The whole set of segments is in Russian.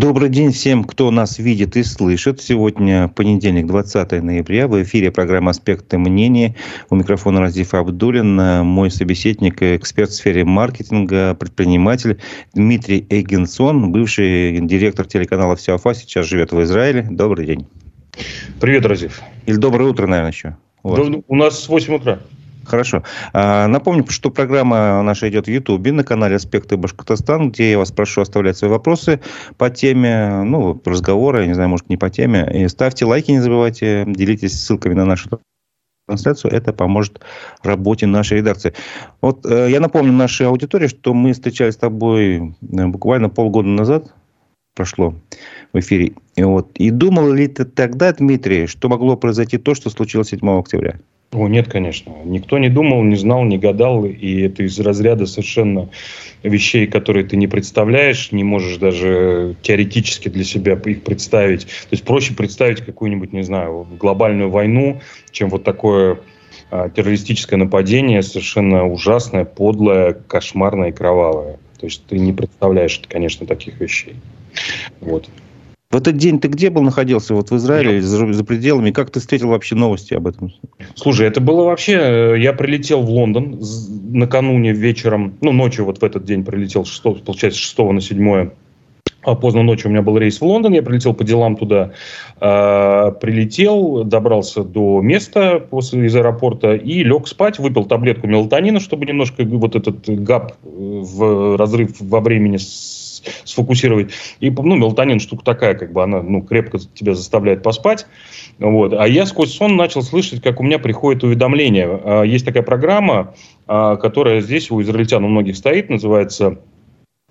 Добрый день всем, кто нас видит и слышит. Сегодня понедельник, 20 ноября. В эфире программа «Аспекты мнения». У микрофона Разиф Абдулин. Мой собеседник, эксперт в сфере маркетинга, предприниматель Дмитрий Эгенсон, бывший директор телеканала «Всеофа», сейчас живет в Израиле. Добрый день. Привет, Разиф. Или доброе утро, наверное, еще. У, вас. у нас 8 утра. Хорошо. А, напомню, что программа наша идет в Ютубе на канале «Аспекты Башкортостан», где я вас прошу оставлять свои вопросы по теме, ну, разговора, я не знаю, может, не по теме. И ставьте лайки, не забывайте, делитесь ссылками на нашу трансляцию, это поможет работе нашей редакции. Вот э, я напомню нашей аудитории, что мы встречались с тобой э, буквально полгода назад, прошло в эфире. И, вот, и думал ли ты тогда, Дмитрий, что могло произойти то, что случилось 7 октября? О, нет, конечно. Никто не думал, не знал, не гадал. И это из разряда совершенно вещей, которые ты не представляешь, не можешь даже теоретически для себя их представить. То есть проще представить какую-нибудь, не знаю, глобальную войну, чем вот такое а, террористическое нападение, совершенно ужасное, подлое, кошмарное и кровавое. То есть ты не представляешь, конечно, таких вещей. Вот. В этот день ты где был, находился? Вот в Израиле или за, за пределами? Как ты встретил вообще новости об этом? Слушай, это было вообще... Э, я прилетел в Лондон накануне вечером, ну, ночью вот в этот день прилетел, 6, получается, 6 на 7 а поздно ночью у меня был рейс в Лондон, я прилетел по делам туда, э, прилетел, добрался до места после из аэропорта и лег спать, выпил таблетку мелатонина, чтобы немножко вот этот гап э, в разрыв во времени сфокусировать. И, ну, мелатонин штука такая, как бы она, ну, крепко тебя заставляет поспать. Вот. А я сквозь сон начал слышать, как у меня приходит уведомление. А, есть такая программа, а, которая здесь у израильтян у многих стоит, называется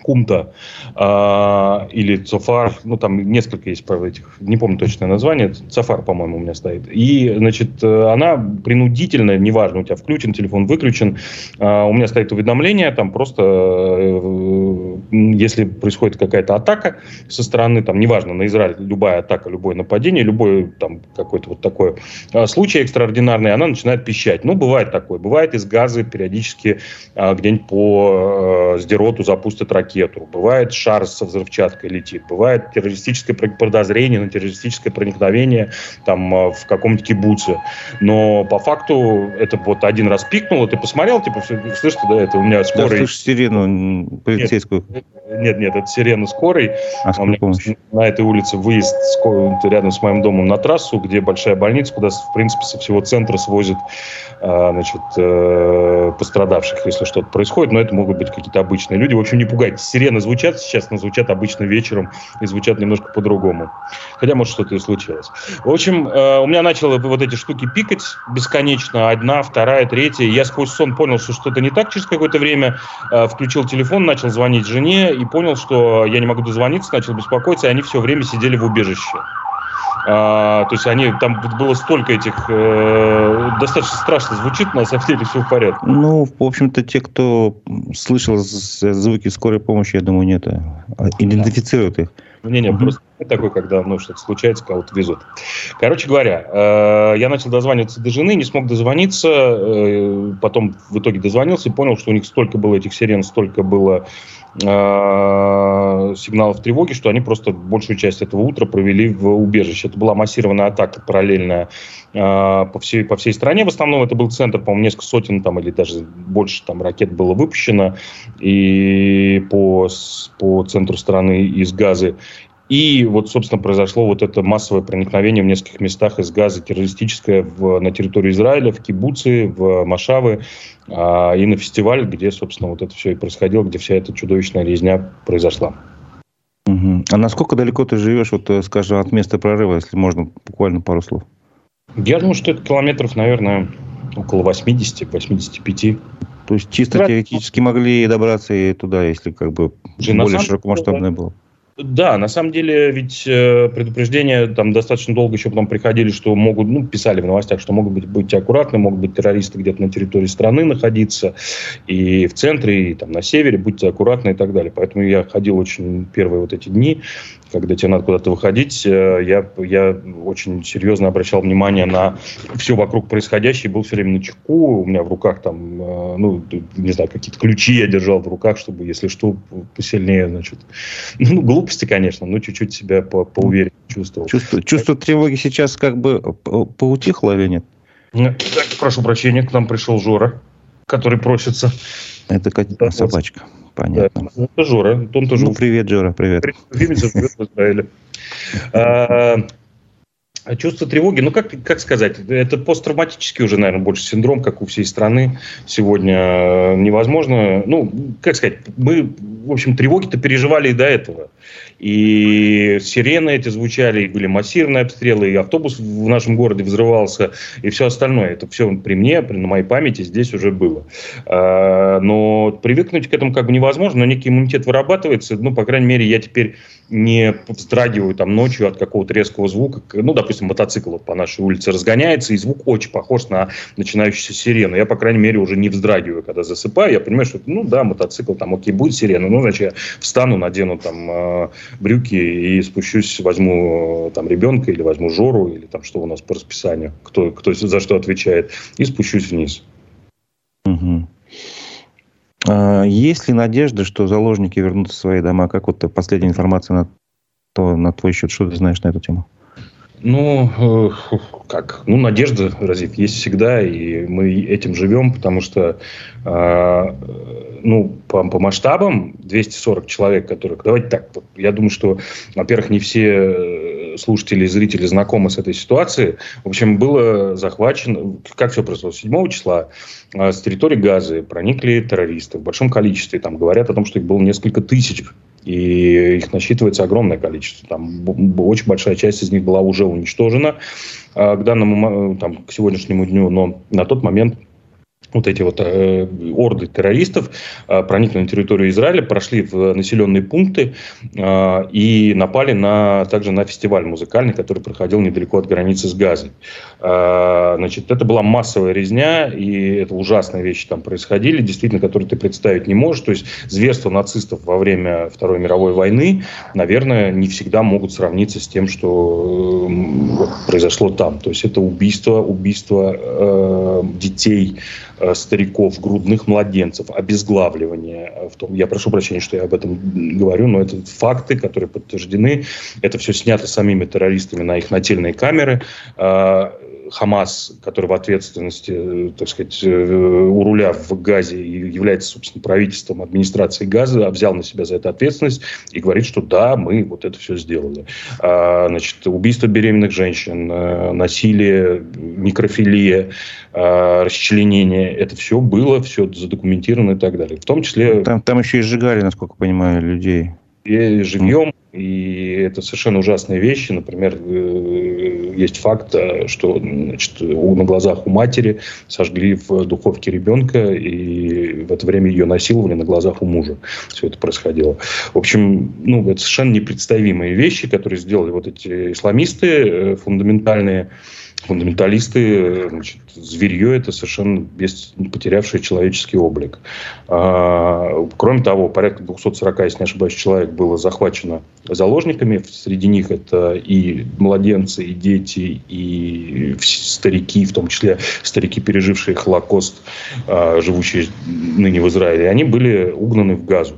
Кумта э, или Цофар, ну там несколько есть этих, не помню точное название, Цофар, по-моему, у меня стоит. И, значит, она принудительно, неважно, у тебя включен телефон, выключен, э, у меня стоит уведомление, там просто, э, если происходит какая-то атака со стороны, там, неважно, на Израиль, любая атака, любое нападение, любой там какой-то вот такой э, случай экстраординарный, она начинает пищать. Ну, бывает такое, бывает из газа периодически э, где-нибудь по э, Сдероту запустят ракету, бывает шар со взрывчаткой летит, бывает террористическое подозрение на террористическое проникновение там э, в каком-то кибуце. Но по факту это вот один раз пикнуло, ты посмотрел, типа, слышишь, да, это у меня скорый... Да, слышишь сирену полицейскую. Нет, нет, нет, это сирена скорой. А у меня на этой улице выезд рядом с моим домом на трассу, где большая больница, куда, в принципе, со всего центра свозят а, значит, э, пострадавших, если что-то происходит. Но это могут быть какие-то обычные люди. В общем, не пугайтесь. Сирены звучат сейчас, но звучат обычно вечером и звучат немножко по-другому. Хотя, может, что-то и случилось. В общем, э, у меня начало вот эти штуки пикать бесконечно. Одна, вторая, третья. Я сквозь сон понял, что что-то не так через какое-то время. Э, включил телефон, начал звонить жене и понял, что я не могу дозвониться, начал беспокоиться, и они все время сидели в убежище. А, то есть они там было столько этих э, достаточно страшно звучит, но на самом деле все в порядке. Ну, в общем-то, те, кто слышал звуки скорой помощи, я думаю, нет, а, идентифицируют их. Не, не, просто такой, когда ну, что-то случается, кого-то везут. Короче говоря, э, я начал дозваниваться до жены, не смог дозвониться, э, потом в итоге дозвонился и понял, что у них столько было этих сирен, столько было сигналов тревоги, что они просто большую часть этого утра провели в убежище. Это была массированная атака параллельная э, по, всей, по всей стране. В основном это был центр, по-моему, несколько сотен там, или даже больше там, ракет было выпущено и по, по центру страны из Газы. И вот, собственно, произошло вот это массовое проникновение в нескольких местах из газа террористическое в, на территорию Израиля, в Кибуцы, в Машавы а, и на фестиваль, где, собственно, вот это все и происходило, где вся эта чудовищная резня произошла. Угу. А насколько далеко ты живешь, вот, э, скажем, от места прорыва, если можно, буквально пару слов? Я думаю, что это километров, наверное, около 80-85. То есть чисто теоретически могли добраться и туда, если как бы Уже более широкомасштабное было? Да, на самом деле ведь э, предупреждения там достаточно долго еще потом приходили, что могут, ну, писали в новостях, что могут быть, быть аккуратны, могут быть террористы где-то на территории страны находиться, и в центре, и там на севере, будьте аккуратны и так далее. Поэтому я ходил очень первые вот эти дни, когда тебе надо куда-то выходить, э, я, я очень серьезно обращал внимание на все вокруг происходящее, был все время на чеку, у меня в руках там, э, ну, не знаю, какие-то ключи я держал в руках, чтобы, если что, посильнее, значит, ну, глупо глупости, конечно, но чуть-чуть себя по поувереннее чувствовал. Чувство, чувство тревоги сейчас как бы поутихло или нет? Так, прошу прощения, к нам пришел Жора, который просится. Это как собачка, понятно. Да, это Жора. Он тоже... Ну, привет, Жора, привет. Привет, живет в Израиле. А, чувство тревоги, ну как, как сказать, это посттравматический уже, наверное, больше синдром, как у всей страны сегодня невозможно. Ну, как сказать, мы, в общем, тревоги-то переживали и до этого. И сирены эти звучали, и были массированные обстрелы, и автобус в нашем городе взрывался, и все остальное. Это все при мне, на моей памяти здесь уже было. А, но привыкнуть к этому как бы невозможно, но некий иммунитет вырабатывается. Ну, по крайней мере, я теперь не вздрагиваю там ночью от какого-то резкого звука. Ну, допустим, мотоцикл по нашей улице разгоняется, и звук очень похож на начинающуюся сирену. Я, по крайней мере, уже не вздрагиваю, когда засыпаю. Я понимаю, что, ну да, мотоцикл, там, окей, будет сирена. Ну, значит, я встану, надену там э, брюки и спущусь, возьму э, там ребенка или возьму Жору, или там что у нас по расписанию, кто, кто за что отвечает, и спущусь вниз. Угу. А, есть ли надежда, что заложники вернутся в свои дома? Как вот последняя информация на, то, на твой счет? Что ты знаешь на эту тему? Ну, э, как? Ну, надежда, Разив, есть всегда, и мы этим живем, потому что, э, ну, по, по масштабам 240 человек, которых... Давайте так, я думаю, что, во-первых, не все слушатели и зрители знакомы с этой ситуацией. В общем, было захвачено, как все произошло, 7 числа э, с территории Газы проникли террористы в большом количестве. Там говорят о том, что их было несколько тысяч и их насчитывается огромное количество. Там очень большая часть из них была уже уничтожена а, к данному, там, к сегодняшнему дню, но на тот момент вот эти вот э, орды террористов э, проникли на территорию Израиля, прошли в населенные пункты э, и напали на, также на фестиваль музыкальный, который проходил недалеко от границы с Газой. Э, значит, это была массовая резня, и это ужасные вещи там происходили, действительно, которые ты представить не можешь. То есть зверство нацистов во время Второй мировой войны, наверное, не всегда могут сравниться с тем, что э, произошло там. То есть это убийство, убийство э, детей, стариков, грудных младенцев, обезглавливание. В том, я прошу прощения, что я об этом говорю, но это факты, которые подтверждены. Это все снято самими террористами на их нательные камеры. Э, Хамас, который в ответственности, э, так сказать, у руля в Газе и является, собственно, правительством администрации Газа, взял на себя за это ответственность и говорит, что да, мы вот это все сделали. Значит, убийство беременных женщин, насилие, некрофилия, расчленение это все было, все задокументировано и так далее. В том числе... Там, там еще и сжигали, насколько понимаю, людей. И живьем, и это совершенно ужасные вещи. Например, э, есть факт, э, что значит, на глазах у матери сожгли в духовке ребенка, и в это время ее насиловали на глазах у мужа. Все это происходило. В общем, ну, это совершенно непредставимые вещи, которые сделали вот эти исламисты э, фундаментальные фундаменталисты, значит, зверье это совершенно без, потерявшее человеческий облик. А, кроме того, порядка 240, если не ошибаюсь, человек было захвачено заложниками. Среди них это и младенцы, и дети, и старики, в том числе старики, пережившие Холокост, а, живущие ныне в Израиле. Они были угнаны в Газу.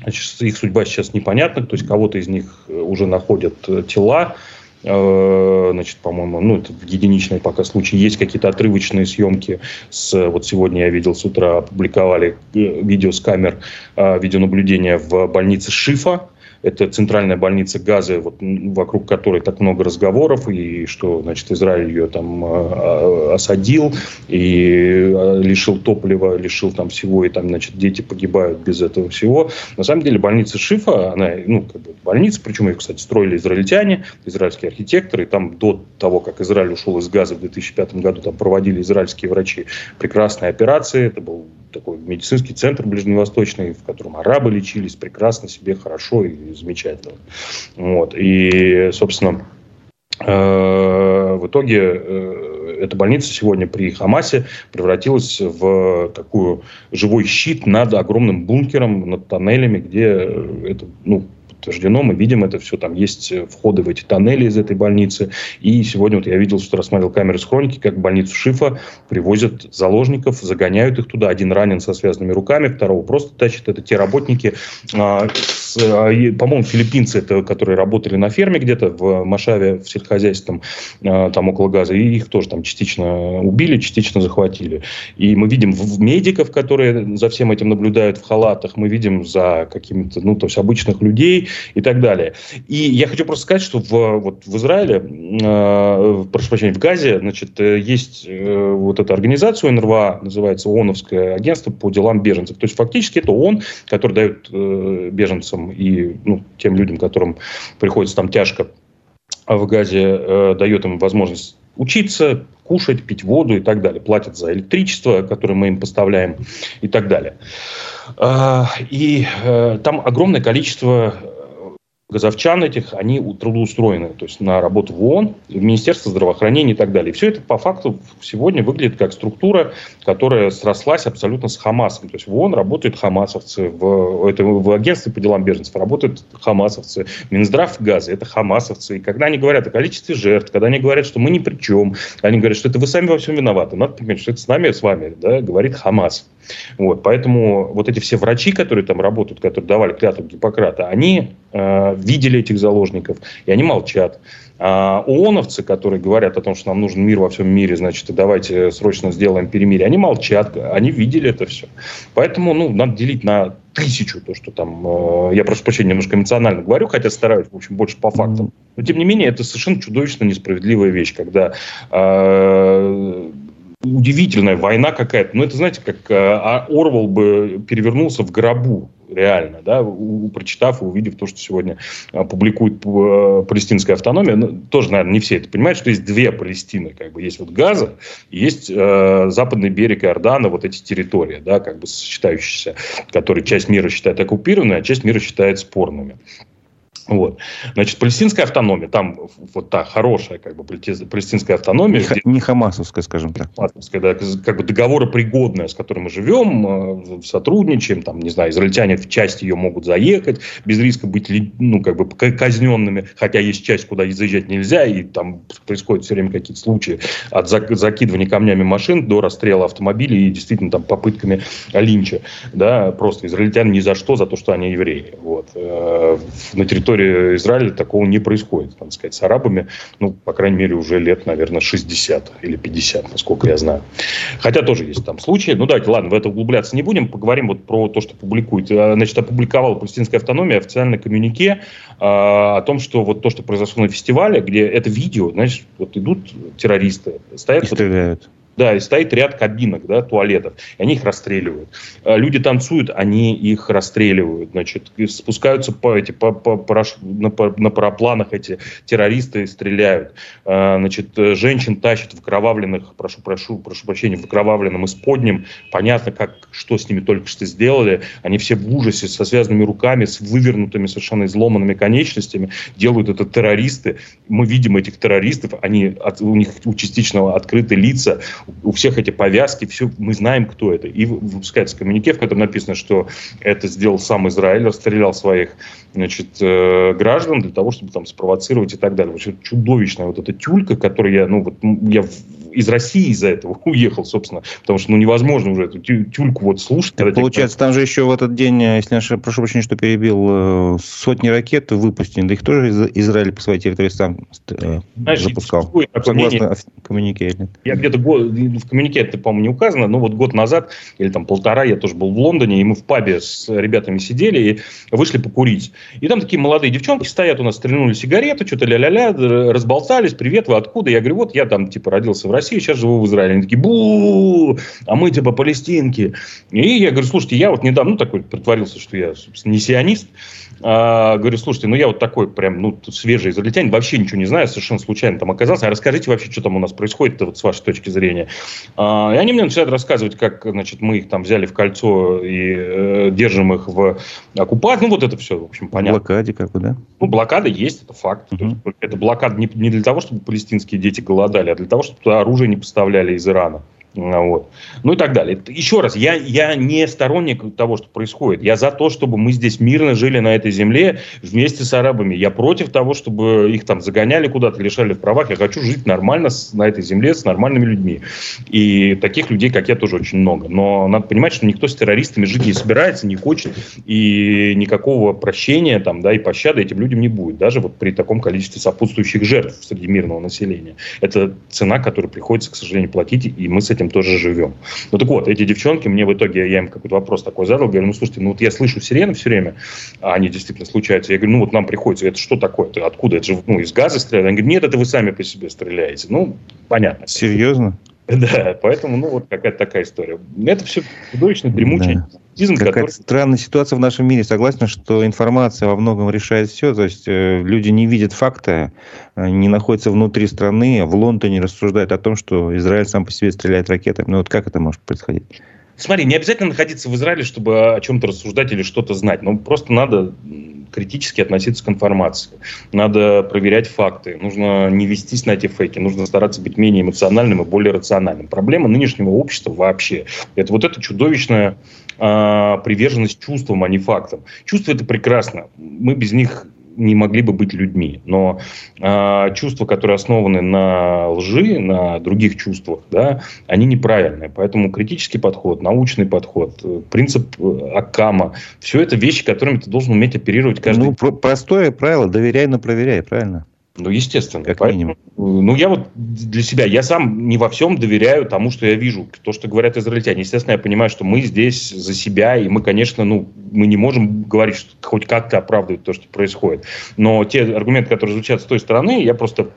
Значит, их судьба сейчас непонятна, то есть кого-то из них уже находят тела, значит, по-моему, ну, это единичные пока случаи. Есть какие-то отрывочные съемки. С, вот сегодня я видел с утра, опубликовали э, видео с камер э, видеонаблюдения в больнице Шифа, это центральная больница Газы, вот, вокруг которой так много разговоров, и что, значит, Израиль ее там э, осадил, и лишил топлива, лишил там всего, и там, значит, дети погибают без этого всего. На самом деле больница Шифа, она, ну, как бы больница, причем ее, кстати, строили израильтяне, израильские архитекторы, и там до того, как Израиль ушел из Газа в 2005 году, там проводили израильские врачи прекрасные операции, это был такой медицинский центр ближневосточный, в котором арабы лечились прекрасно себе, хорошо и замечательно. Вот. И, собственно, э, в итоге э, эта больница сегодня при Хамасе превратилась в такую живой щит над огромным бункером, над тоннелями, где это, ну, подтверждено, мы видим это все, там есть входы в эти тоннели из этой больницы. И сегодня вот я видел, что рассмотрел камеры с хроники, как больницу Шифа привозят заложников, загоняют их туда. Один ранен со связанными руками, второго просто тащат. Это те работники, а, а, по-моему, филиппинцы, это, которые работали на ферме где-то в Машаве, в сельскохозяйственном, а, там около газа, и их тоже там частично убили, частично захватили. И мы видим медиков, которые за всем этим наблюдают в халатах, мы видим за какими-то, ну, то есть обычных людей и так далее. И я хочу просто сказать, что в, вот в Израиле, э, прошу прощения, в Газе, значит, э, есть э, вот эта организация НРВА, называется ООНовское агентство по делам беженцев. То есть фактически это ООН, который дает э, беженцам и ну, тем людям, которым приходится там тяжко в Газе, э, дает им возможность учиться, кушать, пить воду и так далее. Платят за электричество, которое мы им поставляем и так далее. А, и э, там огромное количество газовчан этих, они трудоустроены, то есть на работу в ООН, в Министерство здравоохранения и так далее. Все это по факту сегодня выглядит как структура, которая срослась абсолютно с Хамасом. То есть в ООН работают хамасовцы, в, это, в агентстве по делам беженцев работают хамасовцы, Минздрав газа – это хамасовцы. И когда они говорят о количестве жертв, когда они говорят, что мы ни при чем, они говорят, что это вы сами во всем виноваты, надо понимать, что это с нами, с вами, да, говорит Хамас. Вот, поэтому вот эти все врачи, которые там работают, которые давали клятву Гиппократа, они э, видели этих заложников, и они молчат. А ООНовцы, которые говорят о том, что нам нужен мир во всем мире, значит, давайте срочно сделаем перемирие, они молчат, они видели это все. Поэтому, ну, надо делить на тысячу то, что там, э, я прошу прощения, немножко эмоционально говорю, хотя стараюсь, в общем, больше по фактам. Но, тем не менее, это совершенно чудовищно несправедливая вещь, когда э, удивительная война какая-то. Ну, это, знаете, как э, а Орвал бы перевернулся в гробу реально, да, у, прочитав и увидев то, что сегодня а, публикует а, палестинская автономия, ну, тоже, наверное, не все это понимают, что есть две Палестины, как бы есть вот Газа, есть э, западный берег Иордана, вот эти территории, да, как бы сочетающиеся, которые часть мира считает оккупированной, а часть мира считает спорными. Вот. Значит, палестинская автономия, там вот та хорошая как бы палестинская автономия. Не, где, не хамасовская, скажем так. Хамасовская, да, как бы договоропригодная, с которой мы живем, э, сотрудничаем, там, не знаю, израильтяне в часть ее могут заехать, без риска быть, ну, как бы казненными, хотя есть часть, куда заезжать нельзя, и там происходят все время какие-то случаи от закидывания камнями машин до расстрела автомобилей и действительно там попытками линча, да, просто израильтяне ни за что, за то, что они евреи, вот, э, на территории территории Израиля такого не происходит, надо сказать, с арабами, ну, по крайней мере, уже лет, наверное, 60 или 50, насколько я знаю. Хотя тоже есть там случаи. Ну, давайте, ладно, в это углубляться не будем, поговорим вот про то, что публикует. А, значит, опубликовала палестинская автономия официальное коммюнике э, о том, что вот то, что произошло на фестивале, где это видео, значит, вот идут террористы, стоят... И стреляют. Да, и стоит ряд кабинок, да, туалетов, и они их расстреливают. А люди танцуют, они их расстреливают, значит, спускаются по, эти, по, по, по, на, по, на парапланах эти террористы стреляют. А, значит, женщин тащат в кровавленных, прошу, прошу, прошу прощения, в кровавленном исподнем. Понятно, как, что с ними только что сделали. Они все в ужасе, со связанными руками, с вывернутыми, совершенно изломанными конечностями. Делают это террористы. Мы видим этих террористов, они, у них у частично открыты лица, у всех эти повязки, все, мы знаем, кто это. И выпускается коммунике, в котором написано, что это сделал сам Израиль, расстрелял своих значит, э, граждан для того, чтобы там спровоцировать и так далее. Вообще чудовищная вот эта тюлька, которую я, ну вот, я из России из-за этого уехал, собственно, потому что ну невозможно уже эту тюльку вот слушать. Так, получается, там же еще в этот день, э, если я прошу прощения, что перебил, э, сотни ракет выпущены, да их тоже из Израиль по своей территории сам Знаешь, запускал. Согласно нет? Я где-то год, в коммунике это, по-моему, не указано, но вот год назад, или там полтора, я тоже был в Лондоне, и мы в пабе с ребятами сидели и вышли покурить. И там такие молодые девчонки стоят у нас, стрельнули сигарету, что-то ля-ля-ля, разболтались, привет, вы откуда? Я говорю, вот я там, типа, родился в России, сейчас живу в Израиле. Они такие, бу, а мы, типа, палестинки. И я говорю, слушайте, я вот недавно, ну, такой притворился, что я, собственно, не сионист, а, говорю, слушайте, ну я вот такой прям, ну, свежий израильтянин, вообще ничего не знаю, совершенно случайно там оказался. А расскажите вообще, что там у нас происходит вот с вашей точки зрения. А, и они мне начинают рассказывать, как, значит, мы их там взяли в кольцо и э, держим их в оккупации. Ну, вот это все, в общем, понятно. Блокаде как бы, да? Ну, блокада есть, это факт. Угу. это блокада не, не для того, чтобы палестинские дети голодали, а для того, чтобы туда оружие не поставляли из Ирана. Вот. Ну и так далее. Еще раз, я, я не сторонник того, что происходит. Я за то, чтобы мы здесь мирно жили на этой земле вместе с арабами. Я против того, чтобы их там загоняли куда-то, лишали в правах. Я хочу жить нормально с, на этой земле с нормальными людьми. И таких людей, как я, тоже очень много. Но надо понимать, что никто с террористами жить не собирается, не хочет. И никакого прощения там, да, и пощады этим людям не будет. Даже вот при таком количестве сопутствующих жертв среди мирного населения. Это цена, которую приходится, к сожалению, платить. И мы с этим тоже живем. Ну так вот, эти девчонки, мне в итоге, я им какой-то вопрос такой задал, говорю, ну слушайте, ну вот я слышу сирены все время, а они действительно случаются. Я говорю, ну вот нам приходится, это что такое? Это откуда? Это же ну, из газа стреляют? Они говорят, нет, это вы сами по себе стреляете. Ну, понятно. Серьезно? Да, поэтому, ну, вот какая-то такая история. Это все чудовищно дремучий да. Какая-то который... странная ситуация в нашем мире. Согласен, что информация во многом решает все. То есть э, люди не видят факта, э, не находятся внутри страны, в Лондоне рассуждают о том, что Израиль сам по себе стреляет ракетами. Ну вот как это может происходить? Смотри, не обязательно находиться в Израиле, чтобы о чем-то рассуждать или что-то знать. Но просто надо критически относиться к информации. Надо проверять факты. Нужно не вестись на эти фейки. Нужно стараться быть менее эмоциональным и более рациональным. Проблема нынешнего общества вообще – это вот эта чудовищная э, приверженность чувствам, а не фактам. Чувства – это прекрасно. Мы без них не могли бы быть людьми. Но э, чувства, которые основаны на лжи, на других чувствах, да, они неправильные. Поэтому критический подход, научный подход, э, принцип э, Акама, все это вещи, которыми ты должен уметь оперировать каждый Ну, про- простое правило, доверяй, но проверяй, правильно? Ну, естественно. Как Поэтому, ну, я вот для себя, я сам не во всем доверяю тому, что я вижу, то, что говорят израильтяне. Естественно, я понимаю, что мы здесь за себя, и мы, конечно, ну, мы не можем говорить, что хоть как-то оправдывать то, что происходит. Но те аргументы, которые звучат с той стороны, я просто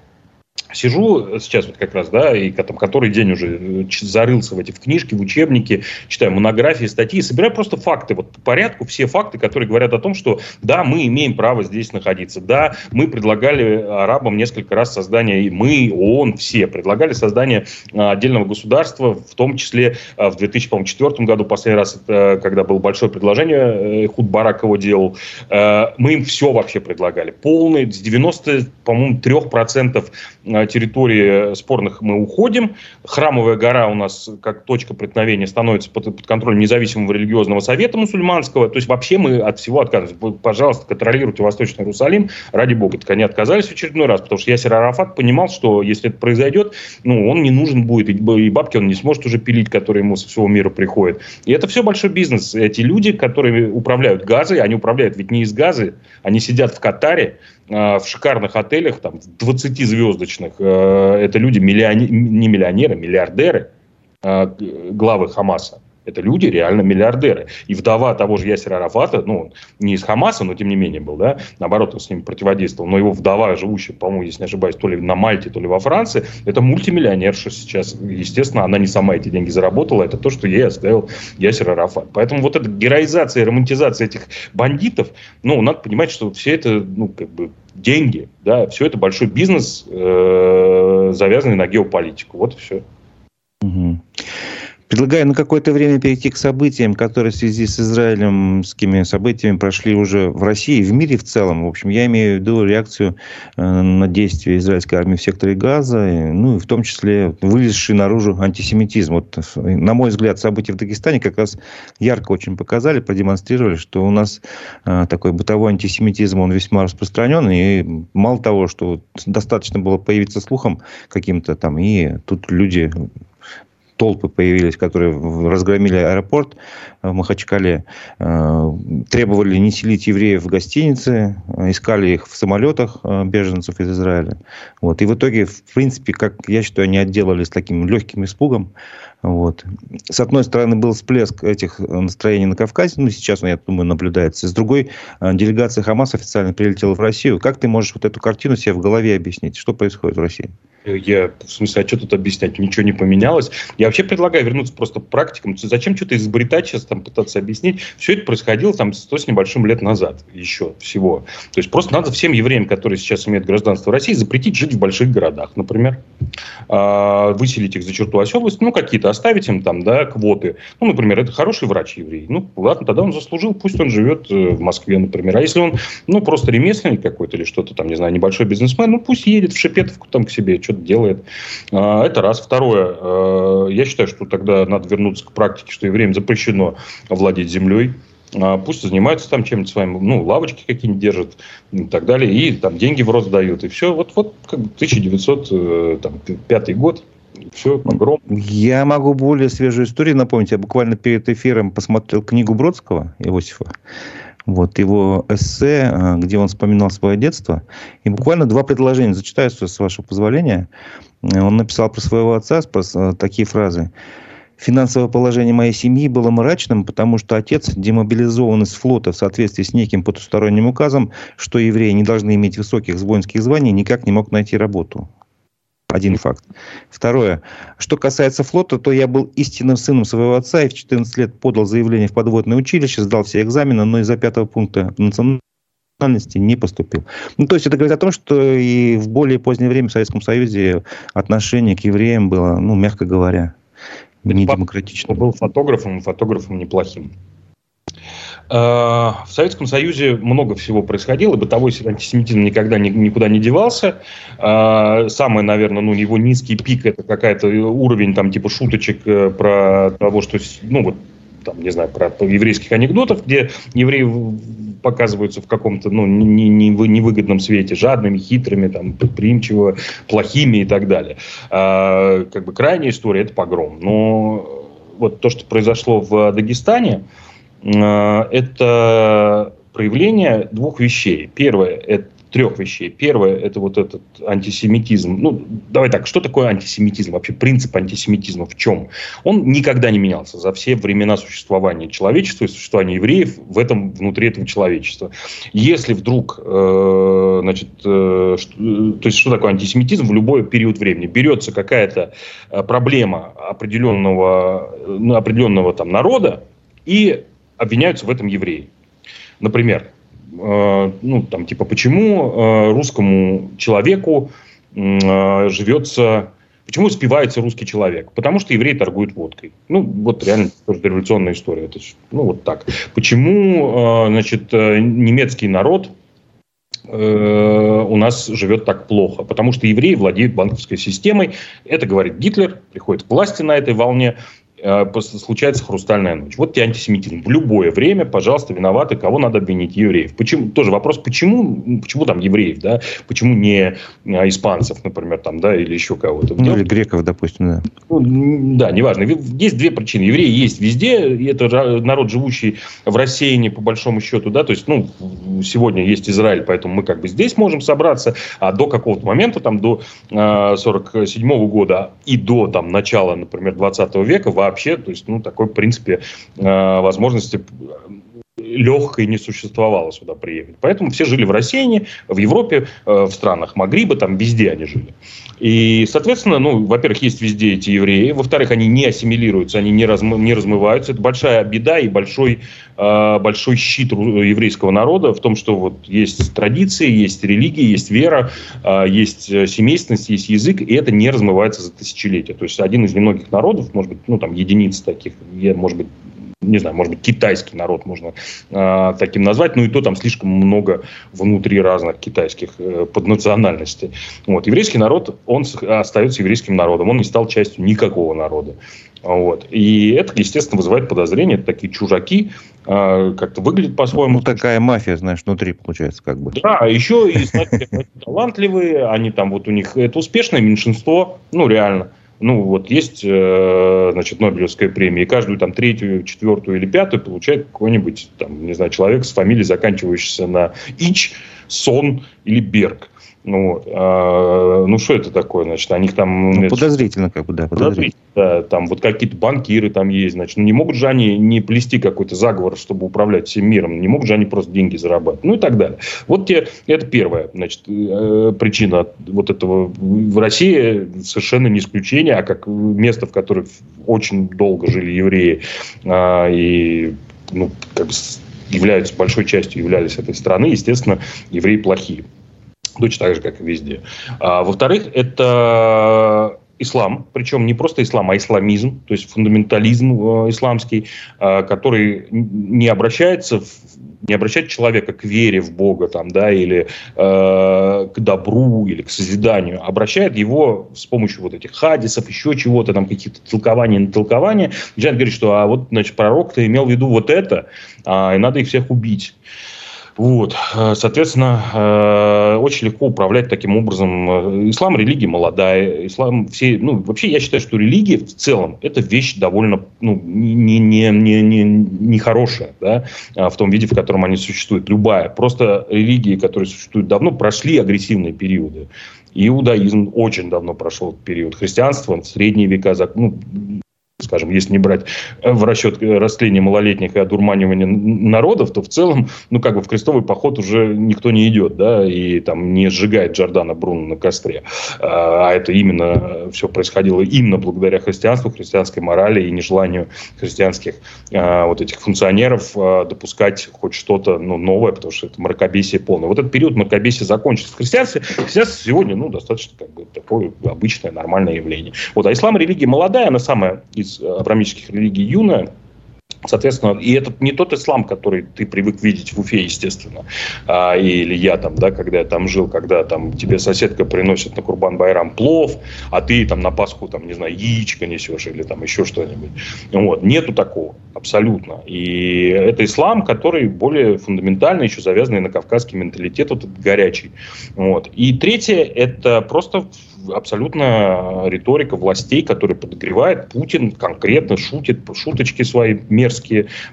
сижу сейчас вот как раз, да, и там который день уже э, зарылся в эти в книжки, в учебники, читаю монографии, статьи, собираю просто факты, вот по порядку все факты, которые говорят о том, что да, мы имеем право здесь находиться, да, мы предлагали арабам несколько раз создание, мы, ООН, все предлагали создание а, отдельного государства, в том числе а, в 2004 году, последний раз, это, когда было большое предложение, э, Худ Барак его делал, э, мы им все вообще предлагали, полный, с 90, по-моему, 3% территории спорных мы уходим. Храмовая гора у нас как точка преткновения становится под, под контролем независимого религиозного совета мусульманского. То есть вообще мы от всего отказываемся. Пожалуйста, контролируйте Восточный Иерусалим. Ради бога, так они отказались в очередной раз, потому что Ясер Арафат понимал, что если это произойдет, ну, он не нужен будет. И бабки он не сможет уже пилить, которые ему со всего мира приходят. И это все большой бизнес. Эти люди, которые управляют газой, они управляют ведь не из газы, они сидят в Катаре, в шикарных отелях, там, 20-звездочных. Э, это люди, миллионер, не миллионеры, миллиардеры, э, главы Хамаса. Это люди реально миллиардеры. И вдова того же Ясера Арафата, ну, не из Хамаса, но тем не менее был, да, наоборот, он с ним противодействовал, но его вдова, живущая, по-моему, если не ошибаюсь, то ли на Мальте, то ли во Франции, это мультимиллионерша сейчас. Естественно, она не сама эти деньги заработала, это то, что ей оставил Ясер Арафат. Поэтому вот эта героизация и романтизация этих бандитов, ну, надо понимать, что все это, ну, как бы деньги, да, все это большой бизнес, э, завязанный на геополитику. Вот и все. Угу. Предлагаю на какое-то время перейти к событиям, которые в связи с израилевскими событиями прошли уже в России в мире в целом. В общем, я имею в виду реакцию э, на действия израильской армии в секторе Газа, ну и в том числе вылезший наружу антисемитизм. Вот, на мой взгляд, события в Дагестане как раз ярко очень показали, продемонстрировали, что у нас э, такой бытовой антисемитизм, он весьма распространен. И мало того, что достаточно было появиться слухом каким-то там, и тут люди толпы появились, которые разгромили аэропорт в Махачкале, э, требовали не селить евреев в гостинице, э, искали их в самолетах э, беженцев из Израиля. Вот. И в итоге, в принципе, как я считаю, они отделались таким легким испугом. Вот. С одной стороны, был всплеск этих настроений на Кавказе, ну, сейчас, я думаю, наблюдается. С другой, делегация Хамас официально прилетела в Россию. Как ты можешь вот эту картину себе в голове объяснить? Что происходит в России? Я, в смысле, а что тут объяснять? Ничего не поменялось. Я вообще предлагаю вернуться просто к практикам. Зачем что-то изобретать сейчас, там, пытаться объяснить? Все это происходило там 100 с небольшим лет назад еще всего. То есть просто надо всем евреям, которые сейчас имеют гражданство России, запретить жить в больших городах, например. А, выселить их за черту оседлости, ну, какие-то оставить им там, да, квоты. Ну, например, это хороший врач еврей. Ну, ладно, тогда он заслужил, пусть он живет э, в Москве, например. А если он, ну, просто ремесленник какой-то или что-то там, не знаю, небольшой бизнесмен, ну, пусть едет в Шепетовку там к себе, что что-то делает. А, это раз. Второе, а, я считаю, что тогда надо вернуться к практике, что евреям запрещено владеть землей. А, пусть занимаются там чем-нибудь своим, ну, лавочки какие-нибудь держат и так далее, и там деньги в рост дают, и все. Вот, вот как бы 1905 э, год, все, погром. Я могу более свежую историю напомнить. Я буквально перед эфиром посмотрел книгу Бродского, Иосифа. Вот его эссе, э, где он вспоминал свое детство. И буквально два предложения зачитаю, с вашего позволения. Э, он написал про своего отца такие фразы. Финансовое положение моей семьи было мрачным, потому что отец, демобилизован из флота в соответствии с неким потусторонним указом, что евреи не должны иметь высоких воинских званий, никак не мог найти работу. Один факт. Второе. Что касается флота, то я был истинным сыном своего отца и в 14 лет подал заявление в подводное училище, сдал все экзамены, но из-за пятого пункта национальности не поступил. Ну, то есть это говорит о том, что и в более позднее время в Советском Союзе отношение к евреям было, ну, мягко говоря, недемократичным. Был фотографом, фотографом неплохим. А, в Советском Союзе много всего происходило, бытовой антисемитизм никогда никуда не девался. А, самый, наверное, ну, его низкий пик – это какая-то уровень там типа шуточек э, про того, что, ну, вот, там, не знаю, про еврейских анекдотов, где евреи показываются в каком-то ну, невыгодном свете, жадными, хитрыми, там, предприимчиво, плохими и так далее. Как бы крайняя история – это погром. Но вот то, что произошло в Дагестане – Э, это проявление двух вещей. Первое – это трех вещей. Первое – это вот этот антисемитизм. Ну, давай так, что такое антисемитизм? Вообще принцип антисемитизма в чем? Он никогда не менялся за все времена существования человечества и существования евреев в этом, внутри этого человечества. Если вдруг, э, значит, э, что, то есть что такое антисемитизм в любой период времени? Берется какая-то э, проблема определенного, ну, определенного там народа и обвиняются в этом евреи. Например, э, ну, там, типа, почему э, русскому человеку э, живется... Почему спивается русский человек? Потому что евреи торгуют водкой. Ну, вот реально тоже революционная история. Это, ну, вот так. Почему, э, значит, э, немецкий народ э, у нас живет так плохо? Потому что евреи владеют банковской системой. Это говорит Гитлер, приходит к власти на этой волне. Э, случается хрустальная ночь. Вот тебе антисемитизм. В любое время, пожалуйста, виноваты, кого надо обвинить, евреев. Почему? Тоже вопрос, почему, почему там евреев, да? Почему не а, испанцев, например, там, да, или еще кого-то? Ну, или греков, допустим, да. Ну, да, неважно. Есть две причины. Евреи есть везде, и это народ, живущий в рассеянии, по большому счету, да, то есть, ну, сегодня есть Израиль, поэтому мы как бы здесь можем собраться, а до какого-то момента, там, до э, 47 -го года и до, там, начала, например, 20 века вообще, то есть, ну, такой, в принципе, э, возможности легкой не существовало сюда приехать. Поэтому все жили в России, в Европе, э, в странах Магриба, там везде они жили. И, соответственно, ну, во-первых, есть везде эти евреи, во-вторых, они не ассимилируются, они не, размы, не размываются. Это большая беда и большой, э, большой щит еврейского народа в том, что вот есть традиции, есть религия, есть вера, э, есть семейственность, есть язык, и это не размывается за тысячелетия. То есть один из немногих народов, может быть, ну, там, единиц таких, может быть, не знаю, может быть, китайский народ можно э, таким назвать, ну и то там слишком много внутри разных китайских э, поднациональностей. Вот. Еврейский народ, он остается еврейским народом, он не стал частью никакого народа. Вот. И это, естественно, вызывает подозрения. Это такие чужаки, э, как-то выглядят по-своему. Ну, такая мафия, знаешь, внутри получается как бы. Да, а еще и, знаете, талантливые, они там вот у них, это успешное меньшинство, ну, реально. Ну, вот есть, э, значит, Нобелевская премия, и каждую там третью, четвертую или пятую получает какой-нибудь, там, не знаю, человек с фамилией, заканчивающейся на Ич, Сон или Берг. Ну, вот. а, ну, что это такое, значит, о них там... Ну, подозрительно, как бы, да, подозрительно. Да, там вот какие-то банкиры там есть, значит, ну, не могут же они не плести какой-то заговор, чтобы управлять всем миром, не могут же они просто деньги зарабатывать, ну и так далее. Вот те, это первая, значит, э, причина вот этого. В России совершенно не исключение, а как место, в котором очень долго жили евреи, а, и, ну, как бы являются большой частью являлись этой страны, естественно, евреи плохие точно так же, как и везде. А, во-вторых, это ислам, причем не просто ислам, а исламизм, то есть фундаментализм э, исламский, э, который не обращается в не обращать человека к вере в Бога там, да, или э, к добру, или к созиданию, а обращает его с помощью вот этих хадисов, еще чего-то, там каких-то толкований, натолкований, начинает говорить, что а вот, значит, пророк-то имел в виду вот это, а, и надо их всех убить. Вот, э, соответственно, э, очень легко управлять таким образом. Э, ислам религия молодая, ислам все, ну вообще я считаю, что религия в целом это вещь довольно ну не не не не не хорошая, да, а в том виде, в котором они существуют. Любая, просто религии, которые существуют давно, прошли агрессивные периоды. Иудаизм очень давно прошел период. Христианство в средние века, ну, скажем, если не брать э, в расчет э, растления малолетних и одурманивания народов, то в целом, ну, как бы в крестовый поход уже никто не идет, да, и там не сжигает Джордана Бруно на костре. А, а это именно э, все происходило именно благодаря христианству, христианской морали и нежеланию христианских вот этих функционеров допускать хоть что-то ну, новое, потому что это мракобесие полное. Вот этот период мракобесия закончится. В христианстве, христианство сегодня, ну, достаточно как бы такое обычное, нормальное явление. Вот, а ислам религия молодая, она самая из абрамических религий юная, Соответственно, и это не тот ислам, который ты привык видеть в Уфе, естественно, а, или я там, да, когда я там жил, когда там тебе соседка приносит на Курбан Байрам плов, а ты там на Пасху, там, не знаю, яичко несешь или там еще что-нибудь. Вот. Нету такого, абсолютно. И это ислам, который более фундаментально еще завязанный на кавказский менталитет, вот этот горячий. Вот. И третье, это просто абсолютно риторика властей, которая подогревает. Путин конкретно шутит, шуточки свои мерзкие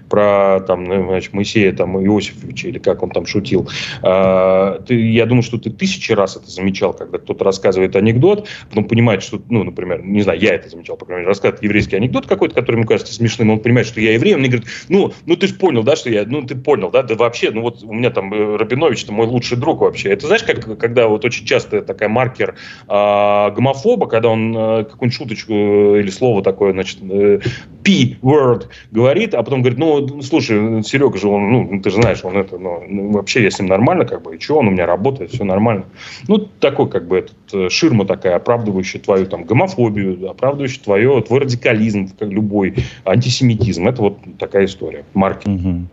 про там, ну, значит, Моисея там, Иосифовича, или как он там шутил. А, ты, я думаю, что ты тысячи раз это замечал, когда кто-то рассказывает анекдот, потом понимает, что, ну, например, не знаю, я это замечал, по крайней мере, рассказывает еврейский анекдот какой-то, который ему кажется смешным, он понимает, что я еврей, он мне говорит, ну, ну ты же понял, да, что я, ну ты понял, да, да вообще, ну вот у меня там э, Рабинович, это мой лучший друг вообще. Это знаешь, как, когда вот очень часто такая маркер а, гомофоба, когда он э, какую-нибудь шуточку э, или слово такое, значит, э, P-word говорит, а потом говорит, ну, слушай, Серега же, он, ну, ты же знаешь, он это, ну, ну, вообще я с ним нормально, как бы, и что, он у меня работает, все нормально. Ну, такой, как бы, этот, ширма такая, оправдывающая твою, там, гомофобию, оправдывающая твое, твой радикализм, как любой антисемитизм. Это вот такая история, маркетинг. Угу.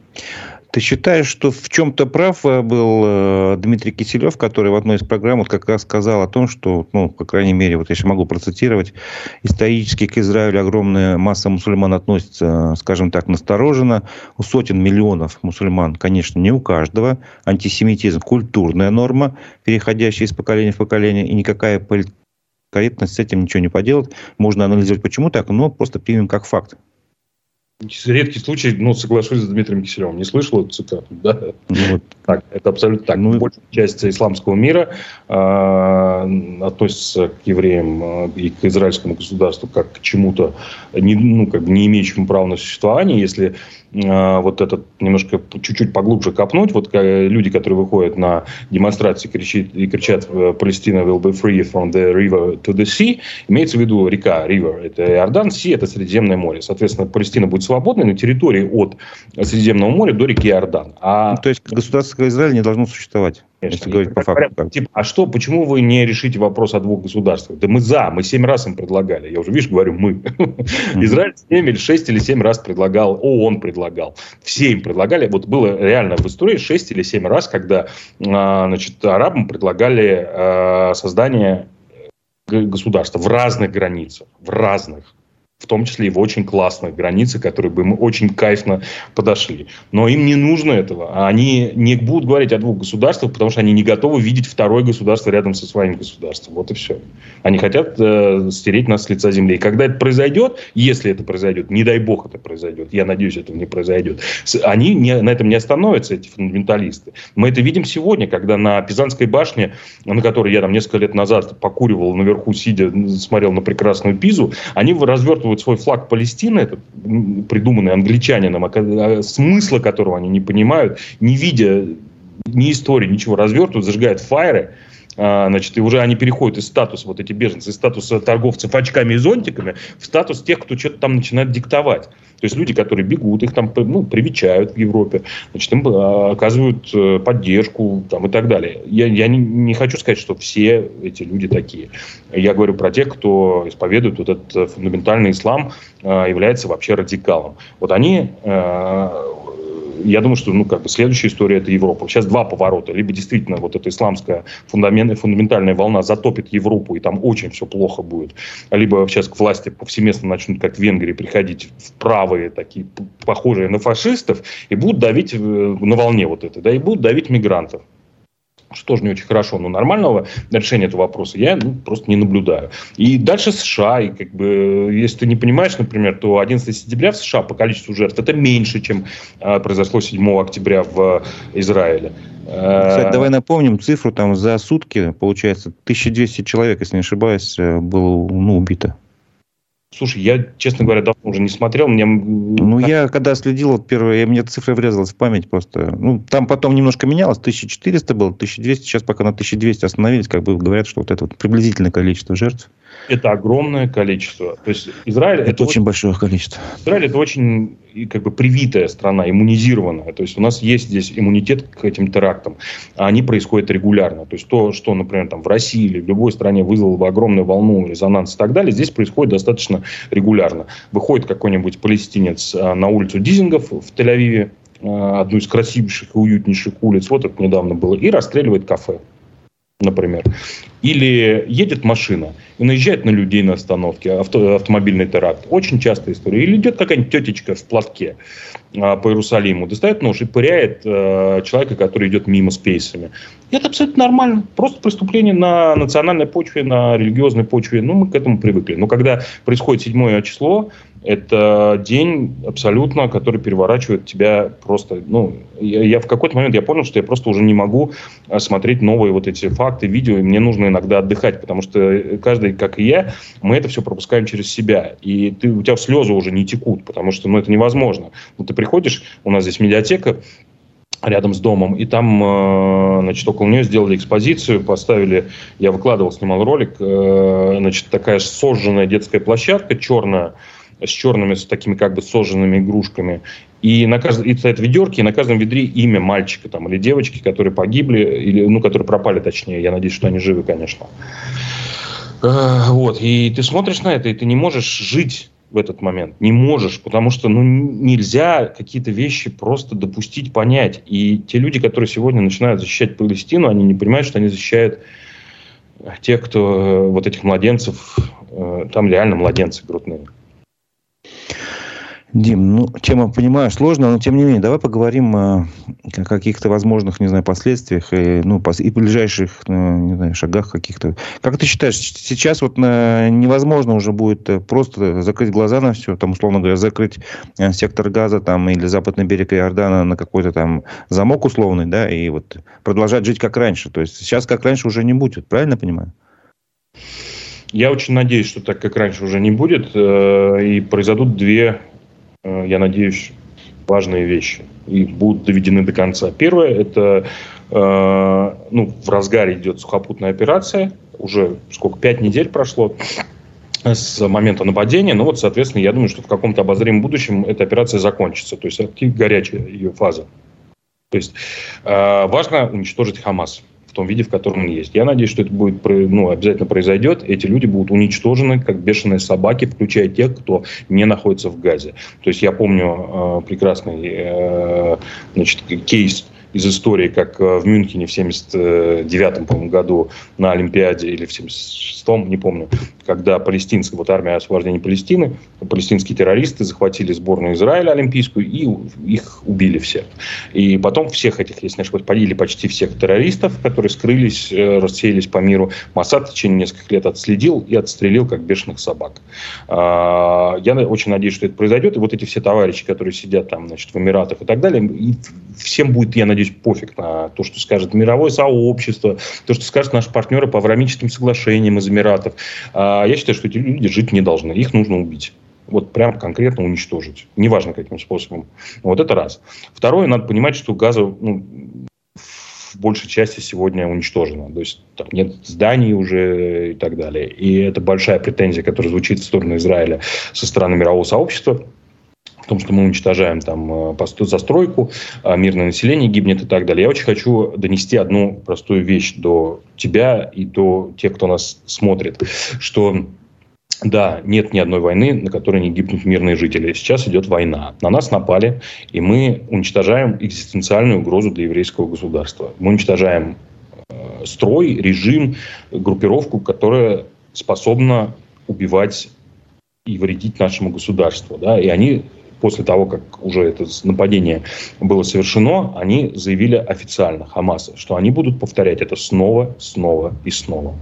Ты считаешь, что в чем-то прав э, был э, Дмитрий Киселев, который в одной из программ вот как раз сказал о том, что, ну, по крайней мере, вот если могу процитировать, исторически к Израилю огромная масса мусульман относится, скажем так, настороженно. У сотен миллионов мусульман, конечно, не у каждого. Антисемитизм – культурная норма, переходящая из поколения в поколение, и никакая политкорректность с этим ничего не поделать. Можно анализировать, почему так, но просто примем как факт. Редкий случай, ну, соглашусь с Дмитрием Киселевым. Не слышал эту цитату, да? Ну, вот. Так, это абсолютно так. Ну, Большая часть исламского мира э, относится к евреям э, и к израильскому государству как к чему-то, не, ну, как бы не имеющему права на существование. Если а, вот этот немножко чуть-чуть поглубже копнуть, вот люди, которые выходят на демонстрации кричат, и кричат «Палестина will be free from the river to the sea», имеется в виду река, river, это Иордан, sea – это Средиземное море. Соответственно, Палестина будет свободной на территории от Средиземного моря до реки Иордан. А... Ну, то есть государство Израиля не должно существовать? Конечно, если говорить по факту. Говорят, типа, а что, почему вы не решите вопрос о двух государствах? Да мы за, мы семь раз им предлагали. Я уже, видишь, говорю мы. Израиль семь или шесть или семь раз предлагал, ООН предлагал. Все им предлагали. Вот было реально в истории шесть или семь раз, когда а, значит, арабам предлагали а, создание государства в разных границах, в разных в том числе и в очень классных границах, которые бы им очень кайфно подошли. Но им не нужно этого. Они не будут говорить о двух государствах, потому что они не готовы видеть второе государство рядом со своим государством. Вот и все. Они хотят э, стереть нас с лица земли. И когда это произойдет, если это произойдет, не дай бог это произойдет, я надеюсь, этого не произойдет, они не, на этом не остановятся, эти фундаменталисты. Мы это видим сегодня, когда на Пизанской башне, на которой я там несколько лет назад покуривал наверху, сидя, смотрел на прекрасную Пизу, они развертывают вот свой флаг Палестины, этот, придуманный англичанином, а, а, смысла которого они не понимают, не видя ни истории, ничего, развертывают, зажигают фаеры, значит, и уже они переходят из статуса, вот эти беженцы, из статуса торговцев очками и зонтиками в статус тех, кто что-то там начинает диктовать. То есть люди, которые бегут, их там ну, привечают в Европе, значит, им а, оказывают э, поддержку там, и так далее. Я, я не, не хочу сказать, что все эти люди такие. Я говорю про тех, кто исповедует вот этот фундаментальный ислам, а, является вообще радикалом. Вот они я думаю, что ну, как бы следующая история – это Европа. Сейчас два поворота. Либо действительно вот эта исламская фундаментальная волна затопит Европу, и там очень все плохо будет. Либо сейчас к власти повсеместно начнут, как в Венгрии, приходить правые, такие похожие на фашистов, и будут давить э, на волне вот этой, да, и будут давить мигрантов что тоже не очень хорошо, но нормального решения этого вопроса я ну, просто не наблюдаю. И дальше США, и как бы, если ты не понимаешь, например, то 11 сентября в США по количеству жертв это меньше, чем э, произошло 7 октября в Израиле. Кстати, давай напомним цифру, там за сутки, получается, 1200 человек, если не ошибаюсь, э, было ну, убито. Слушай, я, честно говоря, давно уже не смотрел. Мне... Ну, я когда следил, вот первое, мне цифра врезалась в память просто. Ну, там потом немножко менялось, 1400 было, 1200, сейчас пока на 1200 остановились, как бы говорят, что вот это вот приблизительное количество жертв. Это огромное количество. То есть Израиль... Это, это очень большое количество. Израиль это очень как бы привитая страна, иммунизированная. То есть у нас есть здесь иммунитет к этим терактам. А они происходят регулярно. То есть то, что, например, там в России или в любой стране вызвало бы огромную волну, резонанс и так далее, здесь происходит достаточно регулярно. Выходит какой-нибудь палестинец а, на улицу Дизингов в Тель-Авиве, а, одну из красивейших и уютнейших улиц, вот это недавно было, и расстреливает кафе например. Или едет машина и наезжает на людей на остановке, авто, автомобильный теракт. Очень частая история. Или идет какая-нибудь тетечка в платке а, по Иерусалиму, достает нож и пыряет а, человека, который идет мимо с пейсами. И это абсолютно нормально. Просто преступление на национальной почве, на религиозной почве. Ну, мы к этому привыкли. Но когда происходит седьмое число, это день абсолютно, который переворачивает тебя просто, ну, я, я в какой-то момент я понял, что я просто уже не могу а, смотреть новые вот эти факты, видео, и мне нужно иногда отдыхать, потому что каждый, как и я, мы это все пропускаем через себя, и ты, у тебя слезы уже не текут, потому что, ну, это невозможно. Ну, ты приходишь, у нас здесь медиатека, рядом с домом, и там, э, значит, около нее сделали экспозицию, поставили, я выкладывал, снимал ролик, э, значит, такая сожженная детская площадка черная, с черными, с такими как бы сожженными игрушками. И, на кажд... и стоят ведерки, и на каждом ведре имя мальчика там, или девочки, которые погибли, или, ну, которые пропали, точнее. Я надеюсь, что они живы, конечно. Э, вот. И ты смотришь на это, и ты не можешь жить в этот момент. Не можешь, потому что ну, нельзя какие-то вещи просто допустить, понять. И те люди, которые сегодня начинают защищать Палестину, они не понимают, что они защищают тех, кто э, вот этих младенцев, э, там реально младенцы грудные. Дим, ну, тема, понимаю, сложная, но тем не менее, давай поговорим о каких-то возможных, не знаю, последствиях и, ну, и ближайших, ну, не знаю, шагах каких-то. Как ты считаешь, сейчас вот на, невозможно уже будет э, просто закрыть глаза на все, там, условно говоря, закрыть э, сектор газа там или западный берег Иордана на какой-то там замок условный, да, и вот продолжать жить как раньше. То есть сейчас как раньше уже не будет, правильно понимаю? Я очень надеюсь, что так, как раньше, уже не будет, э, и произойдут две Э, я надеюсь, важные вещи. И будут доведены до конца. Первое – это э, ну, в разгаре идет сухопутная операция, уже сколько, пять недель прошло с момента нападения, ну вот, соответственно, я думаю, что в каком-то обозримом будущем эта операция закончится, то есть горячая ее фаза. То есть важно уничтожить Хамас в том виде, в котором он есть. Я надеюсь, что это будет ну, обязательно произойдет. Эти люди будут уничтожены, как бешеные собаки, включая тех, кто не находится в Газе. То есть я помню э, прекрасный э, значит, кейс из истории, как э, в Мюнхене в 79 по году на Олимпиаде или в 76-м, не помню, когда палестинская, вот армия освобождения Палестины, палестинские террористы захватили сборную Израиля олимпийскую и их убили всех. И потом всех этих, если не ошибаюсь, полили почти всех террористов, которые скрылись, э, рассеялись по миру. Масад в течение нескольких лет отследил и отстрелил как бешеных собак. А, я очень надеюсь, что это произойдет. И вот эти все товарищи, которые сидят там, значит, в Эмиратах и так далее, всем будет, я надеюсь, надеюсь, пофиг на то, что скажет мировое сообщество, то, что скажут наши партнеры по аврамическим соглашениям из Эмиратов. А я считаю, что эти люди жить не должны. Их нужно убить. Вот прям конкретно уничтожить. Неважно, каким способом. Вот это раз. Второе, надо понимать, что газа, ну, в большей части сегодня уничтожена. То есть там нет зданий уже и так далее. И это большая претензия, которая звучит в сторону Израиля со стороны мирового сообщества том, что мы уничтожаем там э, застройку, а мирное население гибнет и так далее. Я очень хочу донести одну простую вещь до тебя и до тех, кто нас смотрит, что да, нет ни одной войны, на которой не гибнут мирные жители. Сейчас идет война. На нас напали, и мы уничтожаем экзистенциальную угрозу для еврейского государства. Мы уничтожаем э, строй, режим, группировку, которая способна убивать и вредить нашему государству. Да? И они после того, как уже это нападение было совершено, они заявили официально, Хамаса, что они будут повторять это снова, снова и снова.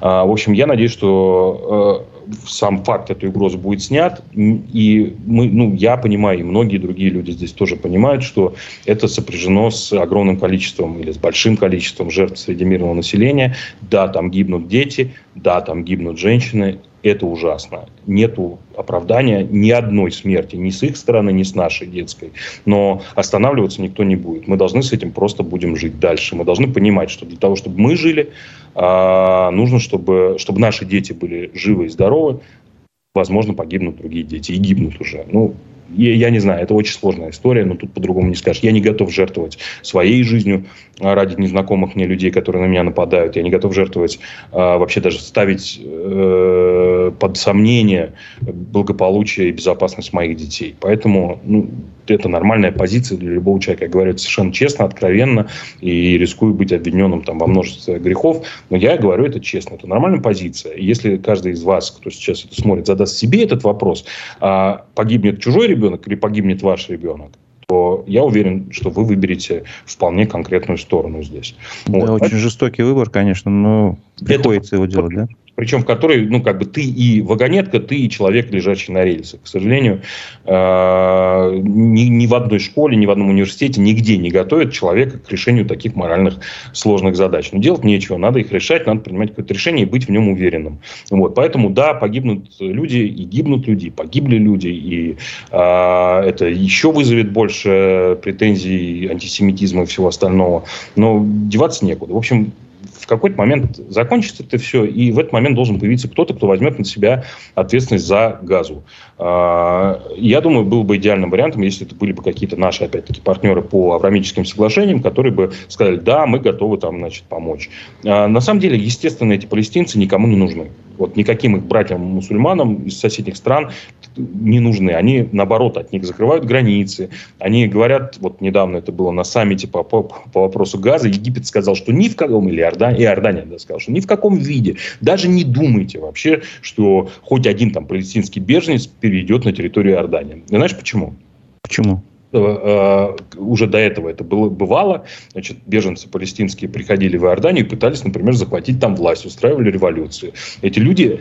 А, в общем, я надеюсь, что э, сам факт этой угрозы будет снят, и мы, ну, я понимаю, и многие другие люди здесь тоже понимают, что это сопряжено с огромным количеством или с большим количеством жертв среди мирного населения. Да, там гибнут дети, да, там гибнут женщины, это ужасно. Нету оправдания ни одной смерти, ни с их стороны, ни с нашей детской. Но останавливаться никто не будет. Мы должны с этим просто будем жить дальше. Мы должны понимать, что для того, чтобы мы жили, а, нужно, чтобы, чтобы наши дети были живы и здоровы. Возможно, погибнут другие дети и гибнут уже. Ну, я, не знаю, это очень сложная история, но тут по-другому не скажешь. Я не готов жертвовать своей жизнью ради незнакомых мне людей, которые на меня нападают. Я не готов жертвовать, а, вообще даже ставить э, под сомнение благополучие и безопасность моих детей. Поэтому ну, это нормальная позиция для любого человека. Я говорю совершенно честно, откровенно и рискую быть обвиненным там, во множестве грехов. Но я говорю это честно. Это нормальная позиция. Если каждый из вас, кто сейчас это смотрит, задаст себе этот вопрос, а погибнет чужой ребенок или погибнет ваш ребенок, то я уверен, что вы выберете вполне конкретную сторону здесь. Да, вот. очень жестокий выбор, конечно, но приходится это, его делать, да? причем в которой, ну, как бы ты и вагонетка, ты и человек, лежащий на рельсах. К сожалению, э, ни, ни в одной школе, ни в одном университете, нигде не готовят человека к решению таких моральных сложных задач. Но делать нечего, надо их решать, надо принимать какое-то решение и быть в нем уверенным. Вот, поэтому, да, погибнут люди, и гибнут люди, и погибли люди, и э, это еще вызовет больше претензий, антисемитизма и всего остального. Но деваться некуда. В общем, в какой-то момент закончится это все, и в этот момент должен появиться кто-то, кто возьмет на себя ответственность за газу. А, я думаю, был бы идеальным вариантом, если это были бы какие-то наши, опять-таки, партнеры по аврамическим соглашениям, которые бы сказали, да, мы готовы там, значит, помочь. А, на самом деле, естественно, эти палестинцы никому не нужны. Вот никаким их братьям-мусульманам из соседних стран не нужны. Они, наоборот, от них закрывают границы. Они говорят, вот недавно это было на саммите по, по, по вопросу газа, Египет сказал, что ни в каком, или Иордания, Иордания да, сказал, что ни в каком виде, даже не думайте вообще, что хоть один там палестинский беженец перейдет на территорию Иордании. Знаешь почему? Почему? Э, уже до этого это было, бывало. Значит, беженцы палестинские приходили в Иорданию и пытались, например, захватить там власть, устраивали революцию. Эти люди,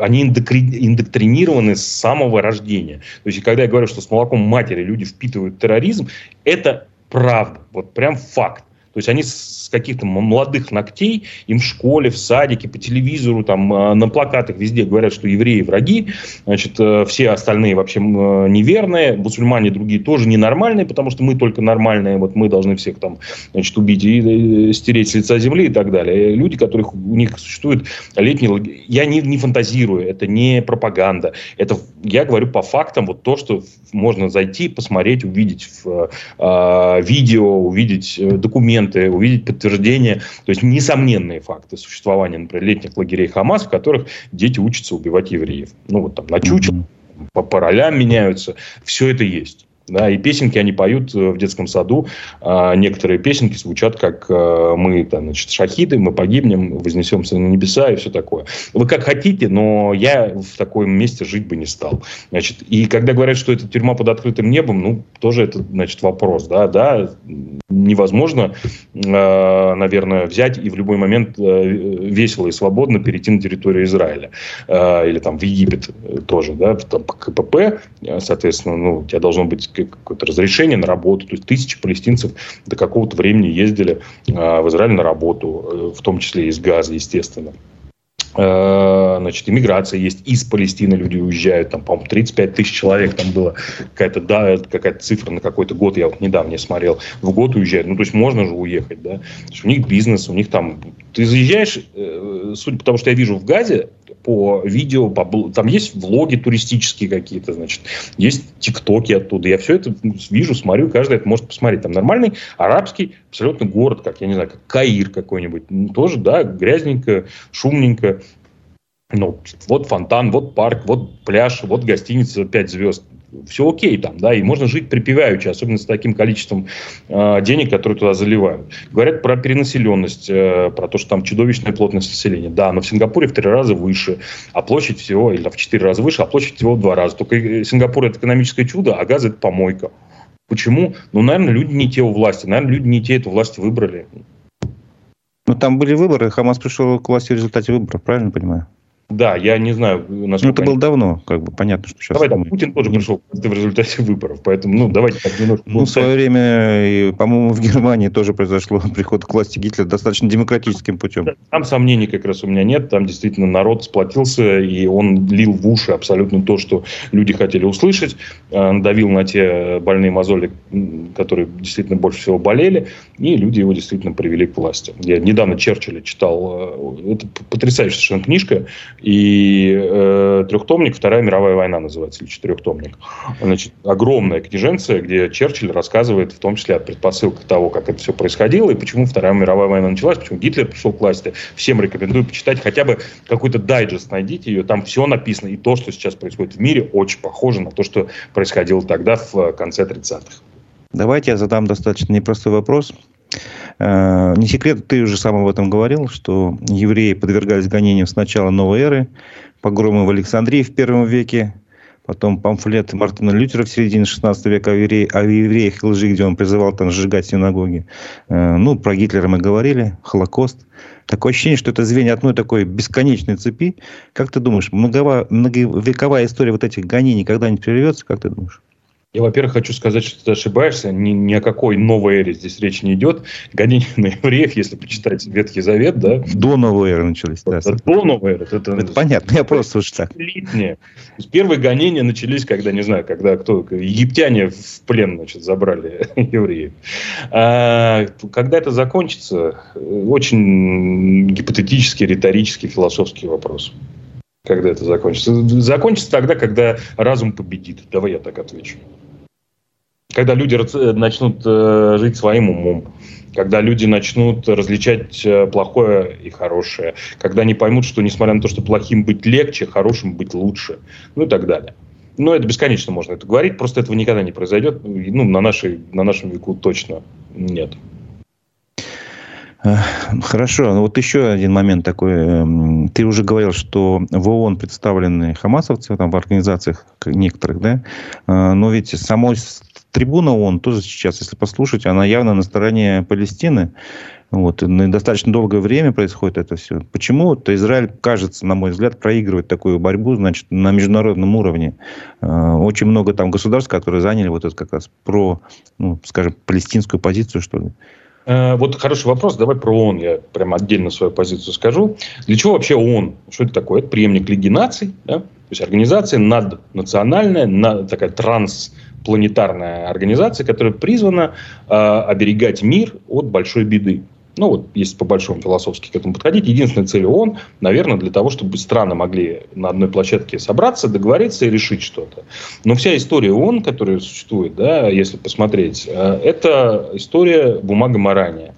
они индоктринированы с самого рождения. То есть, когда я говорю, что с молоком матери люди впитывают терроризм, это правда, вот прям факт. То есть они с каких-то молодых ногтей, им в школе, в садике, по телевизору, там, а, на плакатах везде говорят, что евреи враги, значит, э, все остальные вообще неверные, мусульмане другие тоже ненормальные, потому что мы только нормальные, вот мы должны всех там, значит, убить и стереть с лица земли и так далее. Люди, которых у них существует летний... Я не, не фантазирую, это не пропаганда, это я говорю по фактам, вот то, что можно зайти, посмотреть, увидеть в э, видео, увидеть э, документы, увидеть подтверждение, то есть несомненные факты существования, например, летних лагерей Хамас, в которых дети учатся убивать евреев. Ну, вот там на чучел, mm-hmm. по, по ролям меняются, все это есть. Да, и песенки они поют э, в детском саду. А некоторые песенки звучат как э, мы, там, значит, шахиды, мы погибнем, вознесемся на небеса и все такое. Вы как хотите, но я в таком месте жить бы не стал. Значит, и когда говорят, что это тюрьма под открытым небом, ну, тоже это, значит, вопрос. Да, да, невозможно, э, наверное, взять и в любой момент весело и свободно перейти на территорию Израиля. Или там в Египет тоже, да, там, КПП, соответственно, ну, у тебя должно быть какое-то разрешение на работу. То есть тысячи палестинцев до какого-то времени ездили а, в Израиль на работу, э, в том числе из газа, естественно. Э, значит, иммиграция есть, из Палестины люди уезжают, там, по-моему, 35 тысяч человек там было, какая-то, да, какая-то цифра на какой-то год, я вот недавно не смотрел, в год уезжают, ну, то есть можно же уехать, да, то есть у них бизнес, у них там, ты заезжаешь, э, судя по тому, что я вижу в Газе, по видео, по, там есть влоги туристические какие-то, значит, есть тиктоки оттуда. Я все это вижу, смотрю, каждый это может посмотреть. Там нормальный арабский абсолютно город, как, я не знаю, как Каир какой-нибудь. Ну, тоже, да, грязненько, шумненько. Ну, вот фонтан, вот парк, вот пляж, вот гостиница 5 звезд все окей там, да, и можно жить припеваючи, особенно с таким количеством э, денег, которые туда заливают. Говорят про перенаселенность, э, про то, что там чудовищная плотность населения. Да, но в Сингапуре в три раза выше, а площадь всего, или в четыре раза выше, а площадь всего в два раза. Только э, Сингапур это экономическое чудо, а газ это помойка. Почему? Ну, наверное, люди не те у власти, наверное, люди не те эту власть выбрали. Ну, там были выборы, Хамас пришел к власти в результате выборов, правильно понимаю? Да, я не знаю, насколько... Ну, это было давно, как бы, понятно, что сейчас... Давай, там, Путин тоже пришел в результате выборов, поэтому, ну, давайте так немножко... Ну, в свое время, по-моему, в Германии тоже произошло приход к власти Гитлера достаточно демократическим путем. Там сомнений как раз у меня нет, там действительно народ сплотился, и он лил в уши абсолютно то, что люди хотели услышать, э, надавил на те больные мозоли, которые действительно больше всего болели, и люди его действительно привели к власти. Я недавно Черчилля читал, э, это потрясающая совершенно книжка, и э, трехтомник «Вторая мировая война» называется, или четырехтомник. Значит, огромная книженция, где Черчилль рассказывает в том числе о предпосылках того, как это все происходило, и почему Вторая мировая война началась, почему Гитлер пришел к власти. Всем рекомендую почитать хотя бы какой-то дайджест, найдите ее, там все написано, и то, что сейчас происходит в мире, очень похоже на то, что происходило тогда в конце 30-х. Давайте я задам достаточно непростой вопрос. Э, не секрет, ты уже сам об этом говорил, что евреи подвергались гонениям с начала новой эры, погромы в Александрии в первом веке, потом памфлет Мартина Лютера в середине 16 века о, о евреях и лжи, где он призывал там сжигать синагоги. Э, ну, про Гитлера мы говорили, Холокост. Такое ощущение, что это звенья одной такой бесконечной цепи. Как ты думаешь, многова, многовековая история вот этих гонений когда-нибудь прервется, как ты думаешь? Я, во-первых, хочу сказать, что ты ошибаешься. Ни, ни о какой новой эре здесь речь не идет. Гонения на евреев, если почитать Ветхий Завет, да? До новой эры начались, да. До новой эры. Это, это понятно, я просто уж так. Есть первые гонения начались, когда, не знаю, когда кто, египтяне в плен, значит, забрали евреев. А, когда это закончится, очень гипотетический, риторический, философский вопрос когда это закончится. Закончится тогда, когда разум победит. Давай я так отвечу. Когда люди начнут э, жить своим умом, когда люди начнут различать э, плохое и хорошее, когда они поймут, что несмотря на то, что плохим быть легче, хорошим быть лучше, ну и так далее. Но это бесконечно можно это говорить, просто этого никогда не произойдет. Ну, на, нашей, на нашем веку точно нет. Хорошо. Ну, вот еще один момент такой. Эм, ты уже говорил, что в ООН представлены хамасовцы, там в организациях некоторых, да? Э, но ведь самой трибуна ООН тоже сейчас, если послушать, она явно на стороне Палестины. Вот, и достаточно долгое время происходит это все. Почему-то Израиль, кажется, на мой взгляд, проигрывает такую борьбу значит, на международном уровне. Э, очень много там государств, которые заняли вот это как раз про, ну, скажем, палестинскую позицию, что ли. Э, вот хороший вопрос, давай про ООН я прямо отдельно свою позицию скажу. Для чего вообще ООН? Что это такое? Это преемник Лиги наций, да? то есть организация наднациональная, над, такая транспланетарная организация, которая призвана э, оберегать мир от большой беды. Ну, вот, если по большому философски к этому подходить, единственная цель ООН, наверное, для того, чтобы страны могли на одной площадке собраться, договориться и решить что-то. Но вся история ООН, которая существует, да, если посмотреть, э, это история бумагоморания.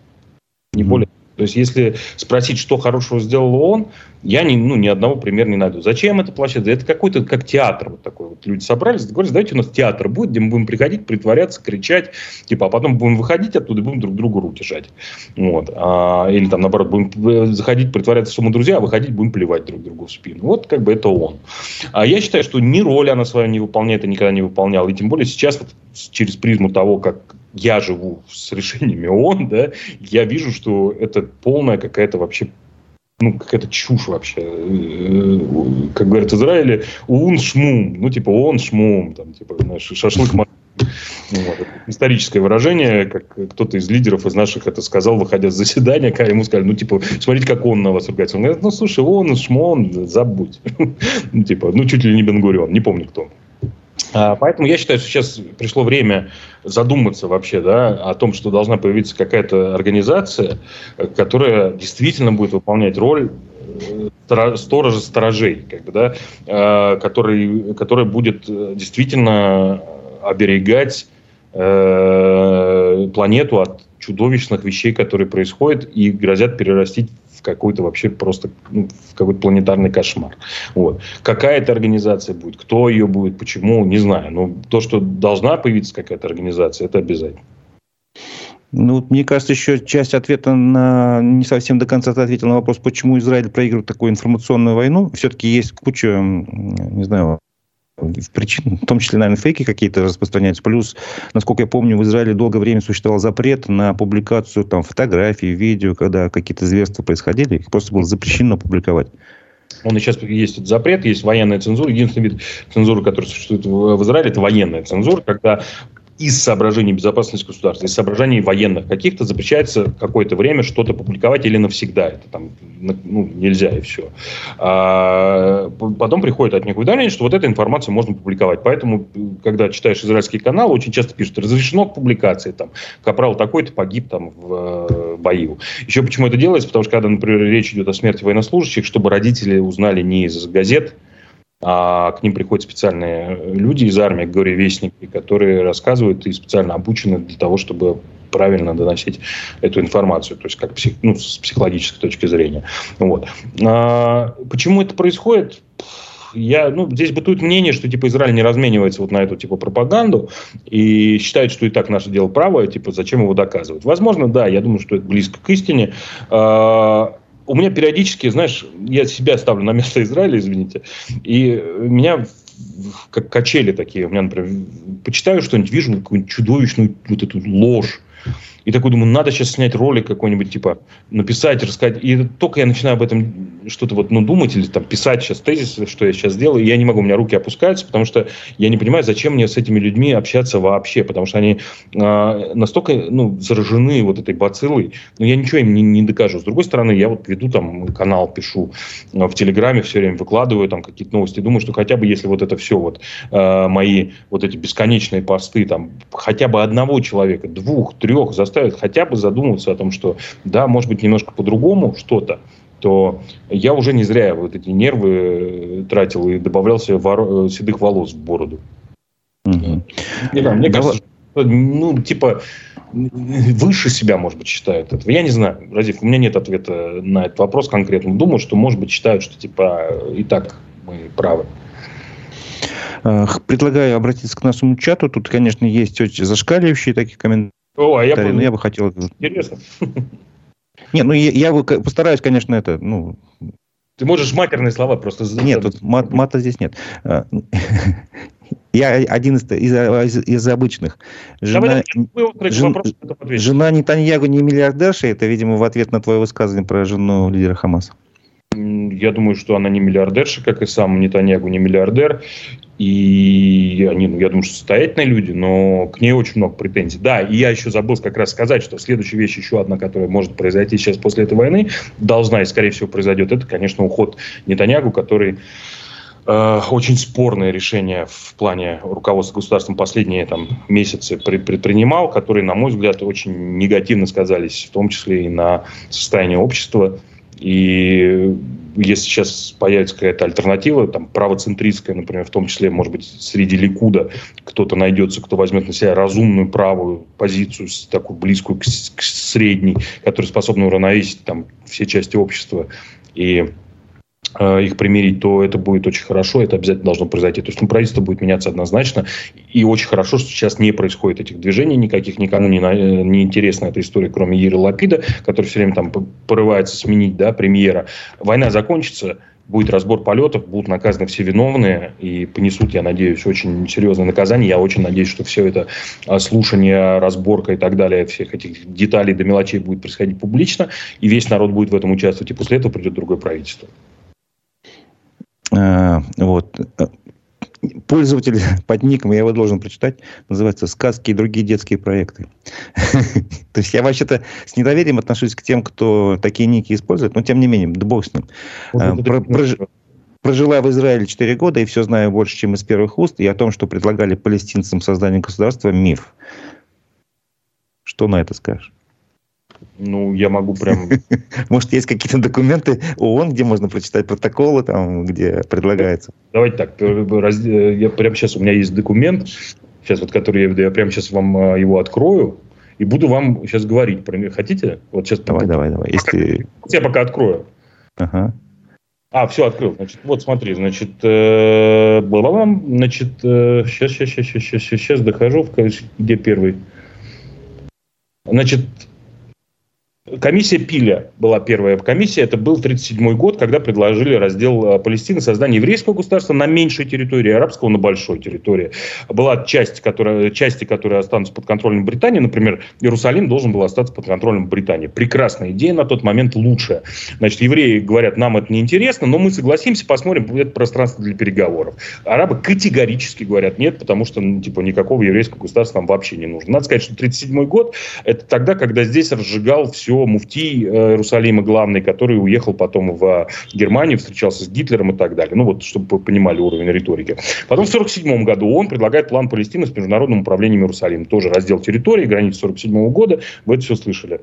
Не более. То есть, если спросить, что хорошего сделал ООН, я ни, ну, ни одного примера не найду. Зачем это площадка? Это какой-то как театр вот такой. Вот люди собрались, договорились, давайте у нас театр будет, где мы будем приходить, притворяться, кричать, типа, а потом будем выходить оттуда и будем друг другу руки жать. Вот. А, или там, наоборот, будем заходить, притворяться, что мы друзья, а выходить будем плевать друг другу в спину. Вот как бы это он. А я считаю, что ни роли она свою не выполняет и никогда не выполняла. И тем более сейчас вот через призму того, как я живу с решениями ООН, да, я вижу, что это полная какая-то вообще ну, какая-то чушь вообще. Э, как говорят в Израиле, ун шмум. Ну, типа, он шмум. Там, типа, знаешь, шашлык Вот. Историческое выражение, как кто-то из лидеров из наших это сказал, выходя с заседания, когда ему сказали, ну, типа, смотрите, как он на вас ругается. Он говорит, ну, слушай, он, шмон, забудь. ну, типа, ну, чуть ли не Бенгурион, не помню кто. А, поэтому я считаю, что сейчас пришло время задуматься вообще да, о том, что должна появиться какая-то организация, которая действительно будет выполнять роль э, сторожа сторожей, как бы, да, а, который, который будет э, действительно оберегать э, планету от чудовищных вещей, которые происходят и грозят перерастить в какой-то вообще просто ну, в какой-то планетарный кошмар. Вот. Какая это организация будет, кто ее будет, почему, не знаю. Но то, что должна появиться какая-то организация, это обязательно. Ну, мне кажется, еще часть ответа на... Не совсем до конца ты ответил на вопрос, почему Израиль проигрывает такую информационную войну. Все-таки есть куча, не знаю, причин, в том числе, наверное, фейки какие-то распространяются. Плюс, насколько я помню, в Израиле долгое время существовал запрет на публикацию там, фотографий, видео, когда какие-то зверства происходили. Их просто было запрещено публиковать. Он и сейчас есть этот запрет, есть военная цензура. Единственный вид цензуры, который существует в Израиле, это военная цензура, когда из соображений безопасности государства, из соображений военных каких-то запрещается какое-то время что-то публиковать или навсегда. Это там ну, нельзя и все. А потом приходит от них уведомление, что вот эту информацию можно публиковать. Поэтому, когда читаешь израильский канал, очень часто пишут, разрешено к публикации. Там, Капрал такой-то погиб там в э, бою. Еще почему это делается? Потому что, когда, например, речь идет о смерти военнослужащих, чтобы родители узнали не из газет, а к ним приходят специальные люди из армии, горе-вестники, которые рассказывают и специально обучены для того, чтобы правильно доносить эту информацию, то есть как псих, ну, с психологической точки зрения. Вот. А, почему это происходит? я, ну, здесь бытует мнение, что типа Израиль не разменивается вот на эту типа пропаганду и считает, что и так наше дело правое, типа зачем его доказывать. Возможно, да, я думаю, что это близко к истине. А, у меня периодически, знаешь, я себя ставлю на место Израиля, извините, и меня как качели такие. У меня, например, почитаю что-нибудь, вижу какую-нибудь чудовищную вот эту ложь, и такой думаю, надо сейчас снять ролик какой-нибудь, типа, написать, рассказать. И только я начинаю об этом что-то вот, ну, думать или там писать сейчас тезис, что я сейчас делаю, я не могу, у меня руки опускаются, потому что я не понимаю, зачем мне с этими людьми общаться вообще, потому что они э, настолько, ну, заражены вот этой бациллой, но я ничего им не, не докажу. С другой стороны, я вот веду там канал, пишу э, в Телеграме, все время выкладываю там какие-то новости, думаю, что хотя бы если вот это все вот э, мои вот эти бесконечные посты, там, хотя бы одного человека, двух, трех за заставит хотя бы задуматься о том, что да, может быть, немножко по-другому что-то, то я уже не зря вот эти нервы э, тратил и добавлял себе вор... Э, седых волос в бороду. Угу. Не знаю, мне кажется, что, ну, типа, выше себя, может быть, считают этого. Я не знаю, Разив, у меня нет ответа на этот вопрос конкретно. Думаю, что, может быть, считают, что, типа, и так мы правы. Предлагаю обратиться к нашему чату. Тут, конечно, есть очень зашкаливающие такие комментарии о, а я, бы... ну, я бы хотел... Интересно. Нет, ну я, я постараюсь, конечно, это, ну... Ты можешь матерные слова просто... Нет, тут мат, мата здесь нет. А, я один из, из, из обычных. Жена, жен, жена Нетаньягу не миллиардерша, это, видимо, в ответ на твое высказывание про жену лидера Хамаса. Я думаю, что она не миллиардерша, как и сам Нетаньягу не миллиардер. И они, ну, я думаю, что состоятельные люди, но к ней очень много претензий. Да, и я еще забыл как раз сказать, что следующая вещь, еще одна, которая может произойти сейчас после этой войны, должна и, скорее всего, произойдет, это, конечно, уход Нетаньягу, который э, очень спорное решение в плане руководства государством последние там, месяцы предпринимал, которые, на мой взгляд, очень негативно сказались, в том числе и на состояние общества. И если сейчас появится какая-то альтернатива, там, правоцентристская, например, в том числе, может быть, среди Ликуда кто-то найдется, кто возьмет на себя разумную правую позицию, такую близкую к, к средней, которая способна уравновесить там, все части общества. И их примирить, то это будет очень хорошо, это обязательно должно произойти. То есть ну, правительство будет меняться однозначно, и очень хорошо, что сейчас не происходит этих движений никаких, никому не, не интересна эта история, кроме Иры Лапида, который все время там порывается сменить да, премьера. Война закончится, будет разбор полетов, будут наказаны все виновные и понесут, я надеюсь, очень серьезное наказание. Я очень надеюсь, что все это а, слушание, разборка и так далее, всех этих деталей до мелочей будет происходить публично, и весь народ будет в этом участвовать, и после этого придет другое правительство. Э, вот. пользователь под ником, я его должен прочитать, называется «Сказки и другие детские проекты». То есть я вообще-то с недоверием отношусь к тем, кто такие ники использует, но тем не менее, да бог с ним. А, прожила в Израиле 4 года и все знаю больше, чем из первых уст, и о том, что предлагали палестинцам создание государства, миф. Что на это скажешь? Ну, я могу прям... Может, есть какие-то документы ООН, где можно прочитать протоколы, там, где предлагается? Давайте так. Я прямо сейчас, у меня есть документ, сейчас вот, который я, я прямо сейчас вам а, его открою, и буду вам сейчас говорить про него. Хотите? Вот сейчас давай, давай, давай. Если... Я пока открою. Ага. А, все, открыл. Значит, вот смотри, значит, э, значит, э, сейчас, сейчас, сейчас, сейчас, сейчас, сейчас дохожу, где первый. Значит, Комиссия Пиля была первая комиссия. Это был 1937 год, когда предложили раздел э, Палестины, создание еврейского государства на меньшей территории, арабского на большой территории. Была часть, которая, части, которые останутся под контролем Британии. Например, Иерусалим должен был остаться под контролем Британии. Прекрасная идея, на тот момент лучшая. Значит, евреи говорят, нам это не интересно, но мы согласимся, посмотрим, это пространство для переговоров. Арабы категорически говорят нет, потому что ну, типа, никакого еврейского государства нам вообще не нужно. Надо сказать, что 1937 год – это тогда, когда здесь разжигал все муфтий э, Иерусалима главный, который уехал потом в Германию, встречался с Гитлером и так далее. Ну вот, чтобы вы понимали уровень риторики. Потом в 1947 году он предлагает план Палестины с международным управлением Иерусалимом. Тоже раздел территории, границы 1947 года. Вы это все слышали.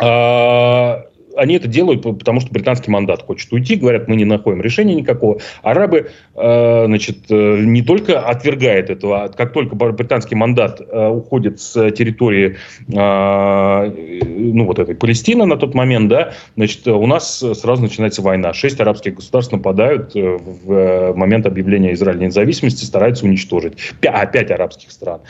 А, они это делают, потому что британский мандат хочет уйти, говорят, мы не находим решения никакого. Арабы, э, значит, э, не только отвергают этого, а как только британский мандат э, уходит с территории, ну, вот этой Палестины на тот момент, да, значит, у нас сразу начинается война. Шесть арабских государств нападают в момент объявления Израиля независимости, стараются уничтожить. А, пять арабских стран.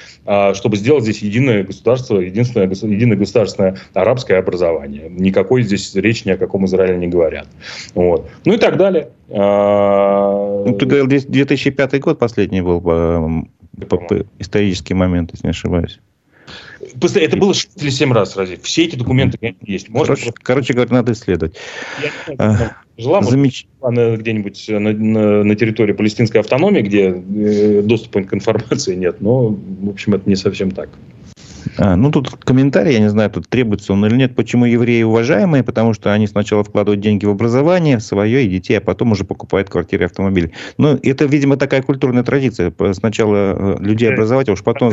Чтобы сделать здесь единое государство, единственное, единое государственное арабское образование. Никакой здесь речь ни о каком Израиле не говорят. Вот. Ну и так далее. А, ну, ты говорил, 2005 год последний был исторический момент, если не ошибаюсь. Это было 6 или 7 раз разве. Все эти документы есть. Можно короче, просто... короче говоря, надо исследовать. Я, жила Замеч... где-нибудь на, на, на территории палестинской автономии, где э, доступа к информации нет. Но, в общем, это не совсем так. А, ну, тут комментарий, я не знаю, тут требуется он или нет, почему евреи уважаемые, потому что они сначала вкладывают деньги в образование, в свое и детей, а потом уже покупают квартиры и автомобили. Ну, это, видимо, такая культурная традиция. Сначала э, людей образовать, а уж потом...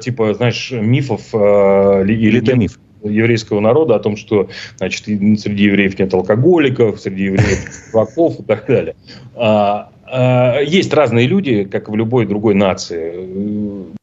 Типа, знаешь, мифов э, или это миф еврейского народа о том, что значит, среди евреев нет алкоголиков, среди евреев дураков и так далее. А, а, есть разные люди, как в любой другой нации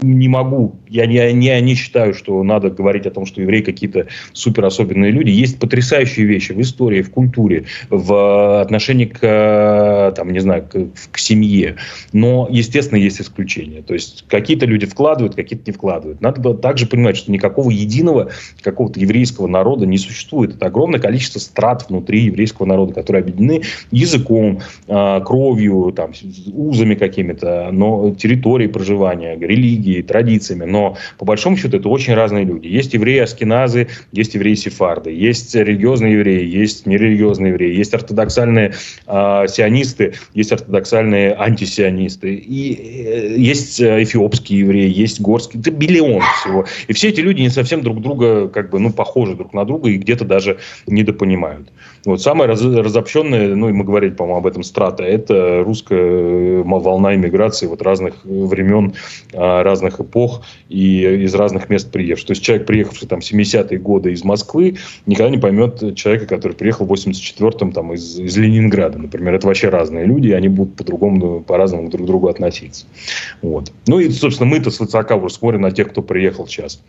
не могу, я не, не, не считаю, что надо говорить о том, что евреи какие-то супер особенные люди. Есть потрясающие вещи в истории, в культуре, в отношении к, там, не знаю, к, к семье. Но, естественно, есть исключения. То есть, какие-то люди вкладывают, какие-то не вкладывают. Надо было также понимать, что никакого единого какого-то еврейского народа не существует. Это огромное количество страт внутри еврейского народа, которые объединены языком, а, кровью, там, узами какими-то, но территорией проживания, религией религией, традициями, но по большому счету это очень разные люди. Есть евреи аскиназы, есть евреи сефарды, есть религиозные евреи, есть нерелигиозные евреи, есть ортодоксальные э, сионисты, есть ортодоксальные антисионисты, и э, есть э, эфиопские евреи, есть горские, это миллион всего. И все эти люди не совсем друг друга как бы, ну, похожи друг на друга и где-то даже недопонимают. Вот самая раз, разобщенная, ну, и мы говорили, по-моему, об этом страта, это русская э, волна иммиграции вот разных времен, а, разных эпох и из разных мест приехавших. То есть человек, приехавший там 70-е годы из Москвы, никогда не поймет человека, который приехал в 84-м там из, из Ленинграда, например. Это вообще разные люди, и они будут по-другому, по-разному друг к другу относиться. Вот. Ну и, собственно, мы-то с высока уже смотрим на тех, кто приехал сейчас.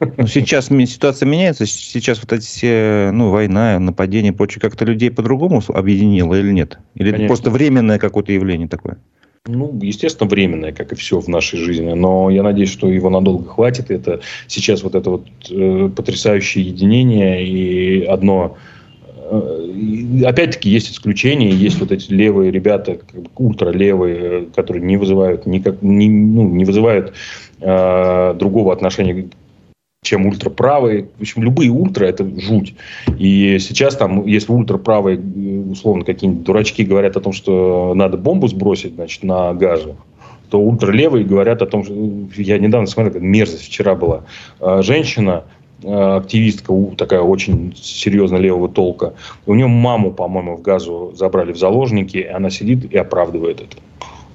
Ну, сейчас ситуация меняется. Сейчас вот эти все, ну, война, нападение, прочее, как-то людей по-другому объединило или нет? Или Конечно. это просто временное какое-то явление такое? Ну, естественно, временное, как и все в нашей жизни. Но я надеюсь, что его надолго хватит. Это сейчас вот это вот э, потрясающее единение и одно э, опять-таки есть исключения, есть вот эти левые ребята, ультралевые, которые не вызывают никак, не, ну, не вызывают э, другого отношения чем ультраправые. В общем, любые ультра – это жуть. И сейчас там, если ультраправые, условно, какие-нибудь дурачки говорят о том, что надо бомбу сбросить, значит, на газе, то ультралевые говорят о том, что... Я недавно смотрел, мерзость вчера была. А, женщина, а, активистка, такая очень серьезно левого толка. У нее маму, по-моему, в газу забрали в заложники, и она сидит и оправдывает это.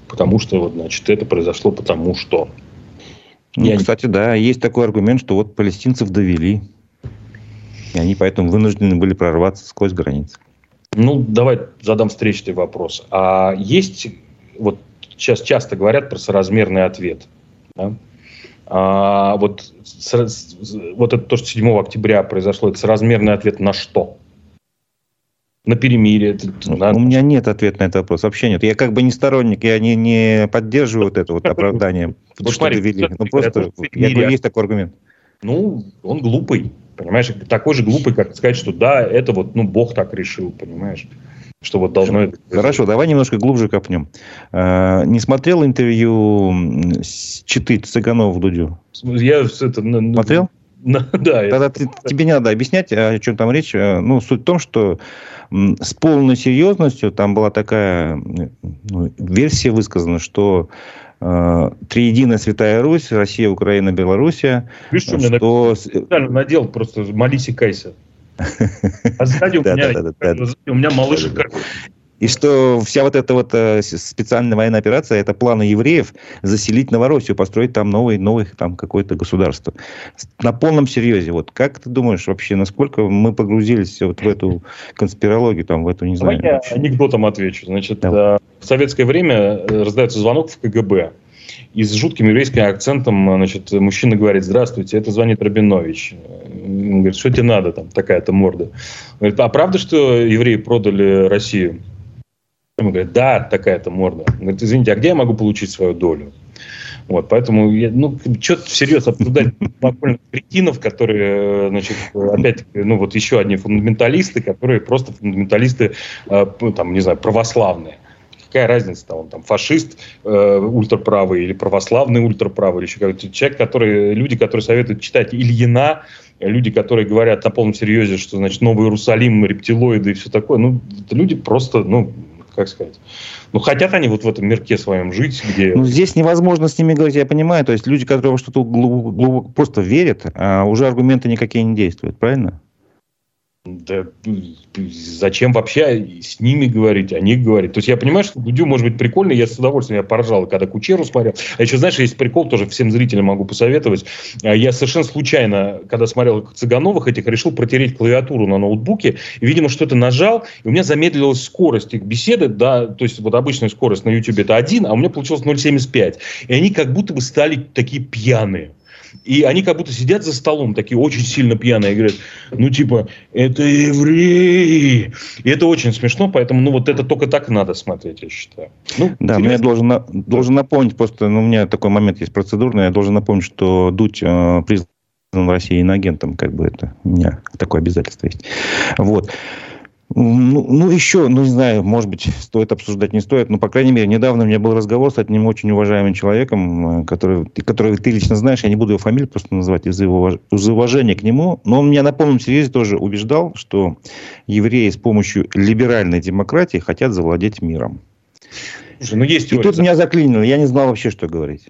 Потому что, вот, значит, это произошло потому что. Ну, Я... Кстати, да, есть такой аргумент, что вот палестинцев довели. И они поэтому вынуждены были прорваться сквозь границы. Ну, давай задам встречный вопрос. А есть, вот сейчас часто говорят про соразмерный ответ. Да? А, вот, вот это то, что 7 октября произошло, это соразмерный ответ на что? На перемирие. На... У меня нет ответа на этот вопрос. Вообще нет. Я как бы не сторонник, я не, не поддерживаю вот это вот оправдание, вот что довели. Ну, просто я говорю, есть такой аргумент. Ну, он глупый. Понимаешь, такой же глупый, как сказать, что да, это вот, ну, Бог так решил, понимаешь? Что вот должно... Хорошо, давай немножко глубже копнем. А, не смотрел интервью Читы Цыганова в Дудю? Я это... Смотрел? Да. Тогда ты, тебе не надо объяснять, о чем там речь. Э, ну, суть в том, что с полной серьезностью там была такая ну, версия высказана, что э, Триединая Святая Русь, Россия, Украина, Белоруссия. Видишь, что, что... мне надел просто молись и кайся. А сзади у меня малыш и что вся вот эта вот э, специальная военная операция, это планы евреев заселить Новороссию, построить там новый, новый там какое-то государство. На полном серьезе. Вот как ты думаешь вообще, насколько мы погрузились вот в эту конспирологию, там, в эту, не знаю... Давай я анекдотом отвечу. Значит, Давай. Э, в советское время э, раздается звонок в КГБ. И с жутким еврейским акцентом значит, мужчина говорит, здравствуйте, это звонит Рабинович. Он говорит, что тебе надо, там такая-то морда. говорит, а правда, что евреи продали Россию? Ему говорят, да, такая-то морда. Он говорит, извините, а где я могу получить свою долю? Вот, поэтому, я, ну, что-то всерьез обсуждать кретинов, которые, значит, опять ну, вот еще одни фундаменталисты, которые просто фундаменталисты, э, там, не знаю, православные. Какая разница, там, он там фашист э, ультраправый или православный ультраправый, или еще какой-то человек, который, люди, которые советуют читать Ильина, люди, которые говорят на полном серьезе, что, значит, Новый Иерусалим, рептилоиды и все такое, ну, люди просто, ну, как сказать. Ну, хотят они вот в этом мирке своем жить, где... Ну, здесь невозможно с ними говорить, я понимаю. То есть люди, которые что-то глубоко просто верят, а уже аргументы никакие не действуют, правильно? Да зачем вообще с ними говорить, о них говорить? То есть я понимаю, что Дудю может быть прикольно, я с удовольствием я поржал, когда Кучеру смотрел. А еще, знаешь, есть прикол, тоже всем зрителям могу посоветовать. А я совершенно случайно, когда смотрел Цыгановых этих, решил протереть клавиатуру на ноутбуке, и, видимо, что-то нажал, и у меня замедлилась скорость их беседы, да, то есть вот обычная скорость на YouTube это 1, а у меня получилось 0,75. И они как будто бы стали такие пьяные. И они как будто сидят за столом, такие очень сильно пьяные, и говорят, ну, типа, это евреи. И это очень смешно, поэтому, ну, вот это только так надо смотреть, я считаю. Ну, да, я должен, должен напомнить, просто, ну, у меня такой момент есть процедурный, я должен напомнить, что Дудь э, признан в России иноагентом, как бы это, у меня такое обязательство есть. Вот. Ну, ну, еще, ну, не знаю, может быть, стоит обсуждать, не стоит, но, по крайней мере, недавно у меня был разговор с одним очень уважаемым человеком, э, который, который ты лично знаешь, я не буду его фамилию просто называть из-за, его, из уважения к нему, но он меня на полном серьезе тоже убеждал, что евреи с помощью либеральной демократии хотят завладеть миром. Слушай, ну есть И тут меня заклинило, я не знал вообще, что говорить.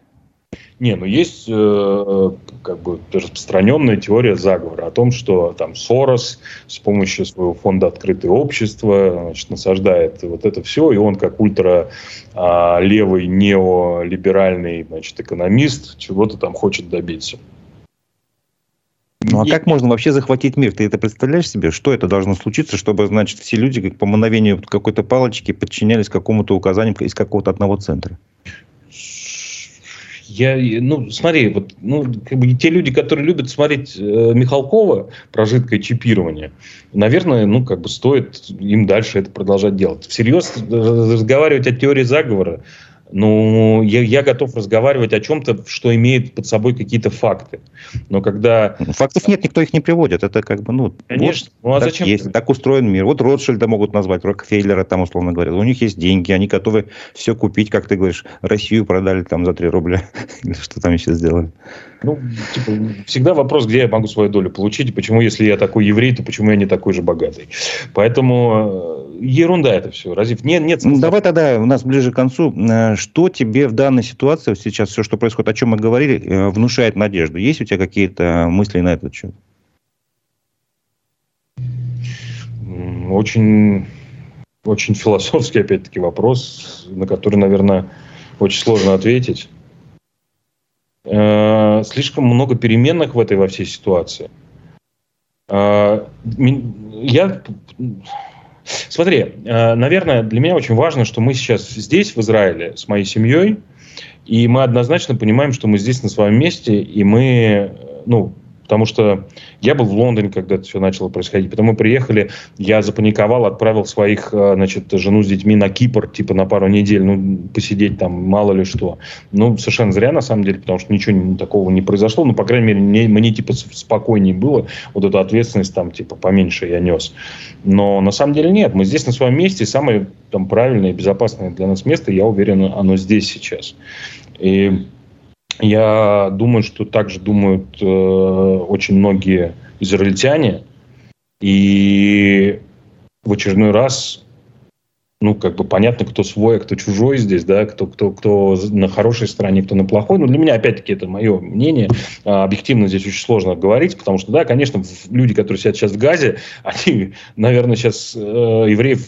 Не, ну есть э, как бы распространенная теория заговора о том, что там Сорос с помощью своего фонда «Открытое общество» значит, насаждает вот это все, и он как ультра э, левый неолиберальный значит, экономист чего-то там хочет добиться. Ну а как можно вообще захватить мир? Ты это представляешь себе? Что это должно случиться, чтобы, значит, все люди как по мановению какой-то палочки подчинялись какому-то указанию из какого-то одного центра? Я, ну, смотри, вот, ну, как бы те люди, которые любят смотреть э, Михалкова про жидкое чипирование, наверное, ну, как бы стоит им дальше это продолжать делать. Всерьез разговаривать о теории заговора, ну, я, я готов разговаривать о чем-то, что имеет под собой какие-то факты. Но когда... Фактов нет, никто их не приводит. Это как бы, ну, Конечно. Вот, ну, а так зачем? Есть, так устроен мир. Вот Ротшильда могут назвать, Рокфейлера там, условно говоря. У них есть деньги, они готовы все купить, как ты говоришь. Россию продали там за 3 рубля. Или что там еще сделали. Ну, типа, всегда вопрос, где я могу свою долю получить, почему, если я такой еврей, то почему я не такой же богатый. Поэтому э, ерунда это все. Разве нет, нет смысла? Давай тогда, у нас ближе к концу. Э, что тебе в данной ситуации, сейчас все, что происходит, о чем мы говорили, э, внушает надежду? Есть у тебя какие-то мысли на этот счет? Очень, очень философский, опять-таки, вопрос, на который, наверное, очень сложно ответить. Э, слишком много переменных в этой во всей ситуации. Э, я Смотри, э, наверное, для меня очень важно, что мы сейчас здесь, в Израиле, с моей семьей, и мы однозначно понимаем, что мы здесь на своем месте, и мы, ну, Потому что я был в Лондоне, когда это все начало происходить. Потом мы приехали, я запаниковал, отправил своих, э, значит, жену с детьми на Кипр, типа на пару недель, ну, посидеть там, мало ли что. Ну, совершенно зря, на самом деле, потому что ничего такого не произошло. Ну, по крайней мере, мне, мне типа, спокойнее было. Вот эту ответственность там, типа, поменьше я нес. Но на самом деле нет. Мы здесь на своем месте. Самое там правильное и безопасное для нас место, я уверен, оно здесь сейчас. И я думаю, что также думают э, очень многие израильтяне. И в очередной раз ну, как бы понятно, кто свой, а кто чужой здесь, да, кто, кто, кто на хорошей стороне, кто на плохой. Но для меня, опять-таки, это мое мнение. А, объективно здесь очень сложно говорить, потому что, да, конечно, люди, которые сидят сейчас в Газе, они, наверное, сейчас э, евреев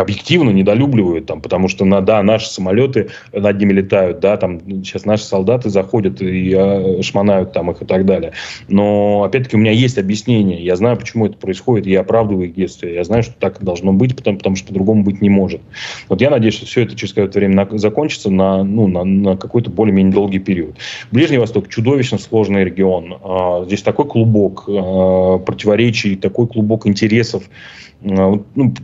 объективно недолюбливают, там, потому что, на, да, наши самолеты над ними летают, да, там сейчас наши солдаты заходят и э, шмонают там их и так далее. Но, опять-таки, у меня есть объяснение. Я знаю, почему это происходит, я оправдываю их действия. Я знаю, что так должно быть, потому, потому что по-другому быть не может. Вот я надеюсь, что все это через какое-то время на, закончится на, ну, на, на какой-то более-менее долгий период. Ближний Восток чудовищно сложный регион. А, здесь такой клубок а, противоречий, такой клубок интересов. А, ну,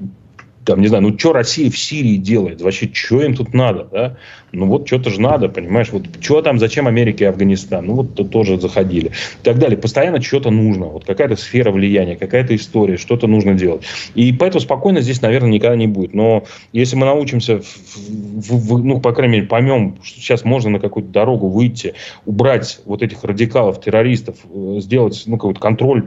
там, не знаю, ну что Россия в Сирии делает? Вообще, что им тут надо, да? Ну вот что-то же надо, понимаешь? Вот что там, зачем Америка и Афганистан? Ну вот то тоже заходили. И так далее. Постоянно что-то нужно. Вот какая-то сфера влияния, какая-то история, что-то нужно делать. И поэтому спокойно здесь, наверное, никогда не будет. Но если мы научимся, в, в, ну, по крайней мере, поймем, что сейчас можно на какую-то дорогу выйти, убрать вот этих радикалов, террористов, э, сделать, ну, какой-то контроль,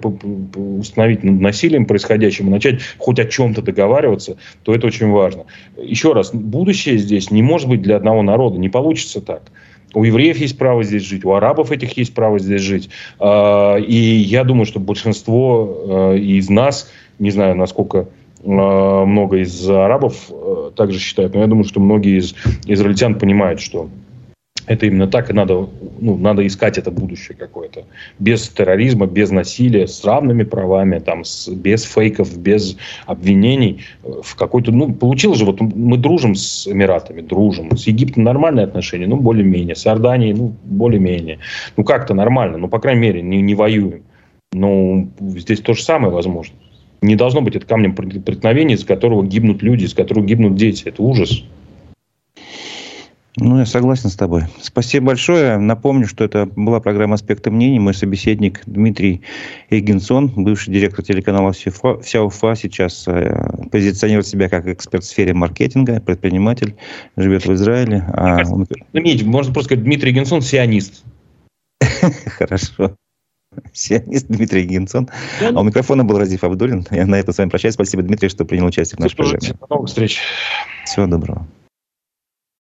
установить над насилием происходящим, начать хоть о чем-то договариваться, то это очень важно. Еще раз, будущее здесь не может быть для одного народа. Не получится так. У евреев есть право здесь жить, у арабов этих есть право здесь жить. А, и я думаю, что большинство а, из нас, не знаю, насколько а, много из арабов также считают, но я думаю, что многие из израильтян понимают, что это именно так, и надо, ну, надо искать это будущее какое-то. Без терроризма, без насилия, с равными правами, там, с, без фейков, без обвинений. В какой-то, ну, получилось же, вот мы дружим с Эмиратами, дружим. С Египтом нормальные отношения, ну, более-менее. С Иорданией, ну, более-менее. Ну, как-то нормально, ну, по крайней мере, не, не воюем. Ну, здесь то же самое возможно. Не должно быть это камнем преткновения, из которого гибнут люди, из которого гибнут дети. Это ужас. Ну, я согласен с тобой. Спасибо большое. Напомню, что это была программа «Аспекты мнений». Мой собеседник Дмитрий Эгенсон, бывший директор телеканала «Вся Уфа», сейчас э, позиционирует себя как эксперт в сфере маркетинга, предприниматель, живет в Израиле. А. Заметьте, можно просто сказать, Дмитрий Эгенсон – сионист. Хорошо. Сионист Дмитрий Гинсон. А у микрофона был Разиф Абдулин. Я на этом с вами прощаюсь. Спасибо, Дмитрий, что принял участие в нашей программе. До новых встреч. Всего доброго.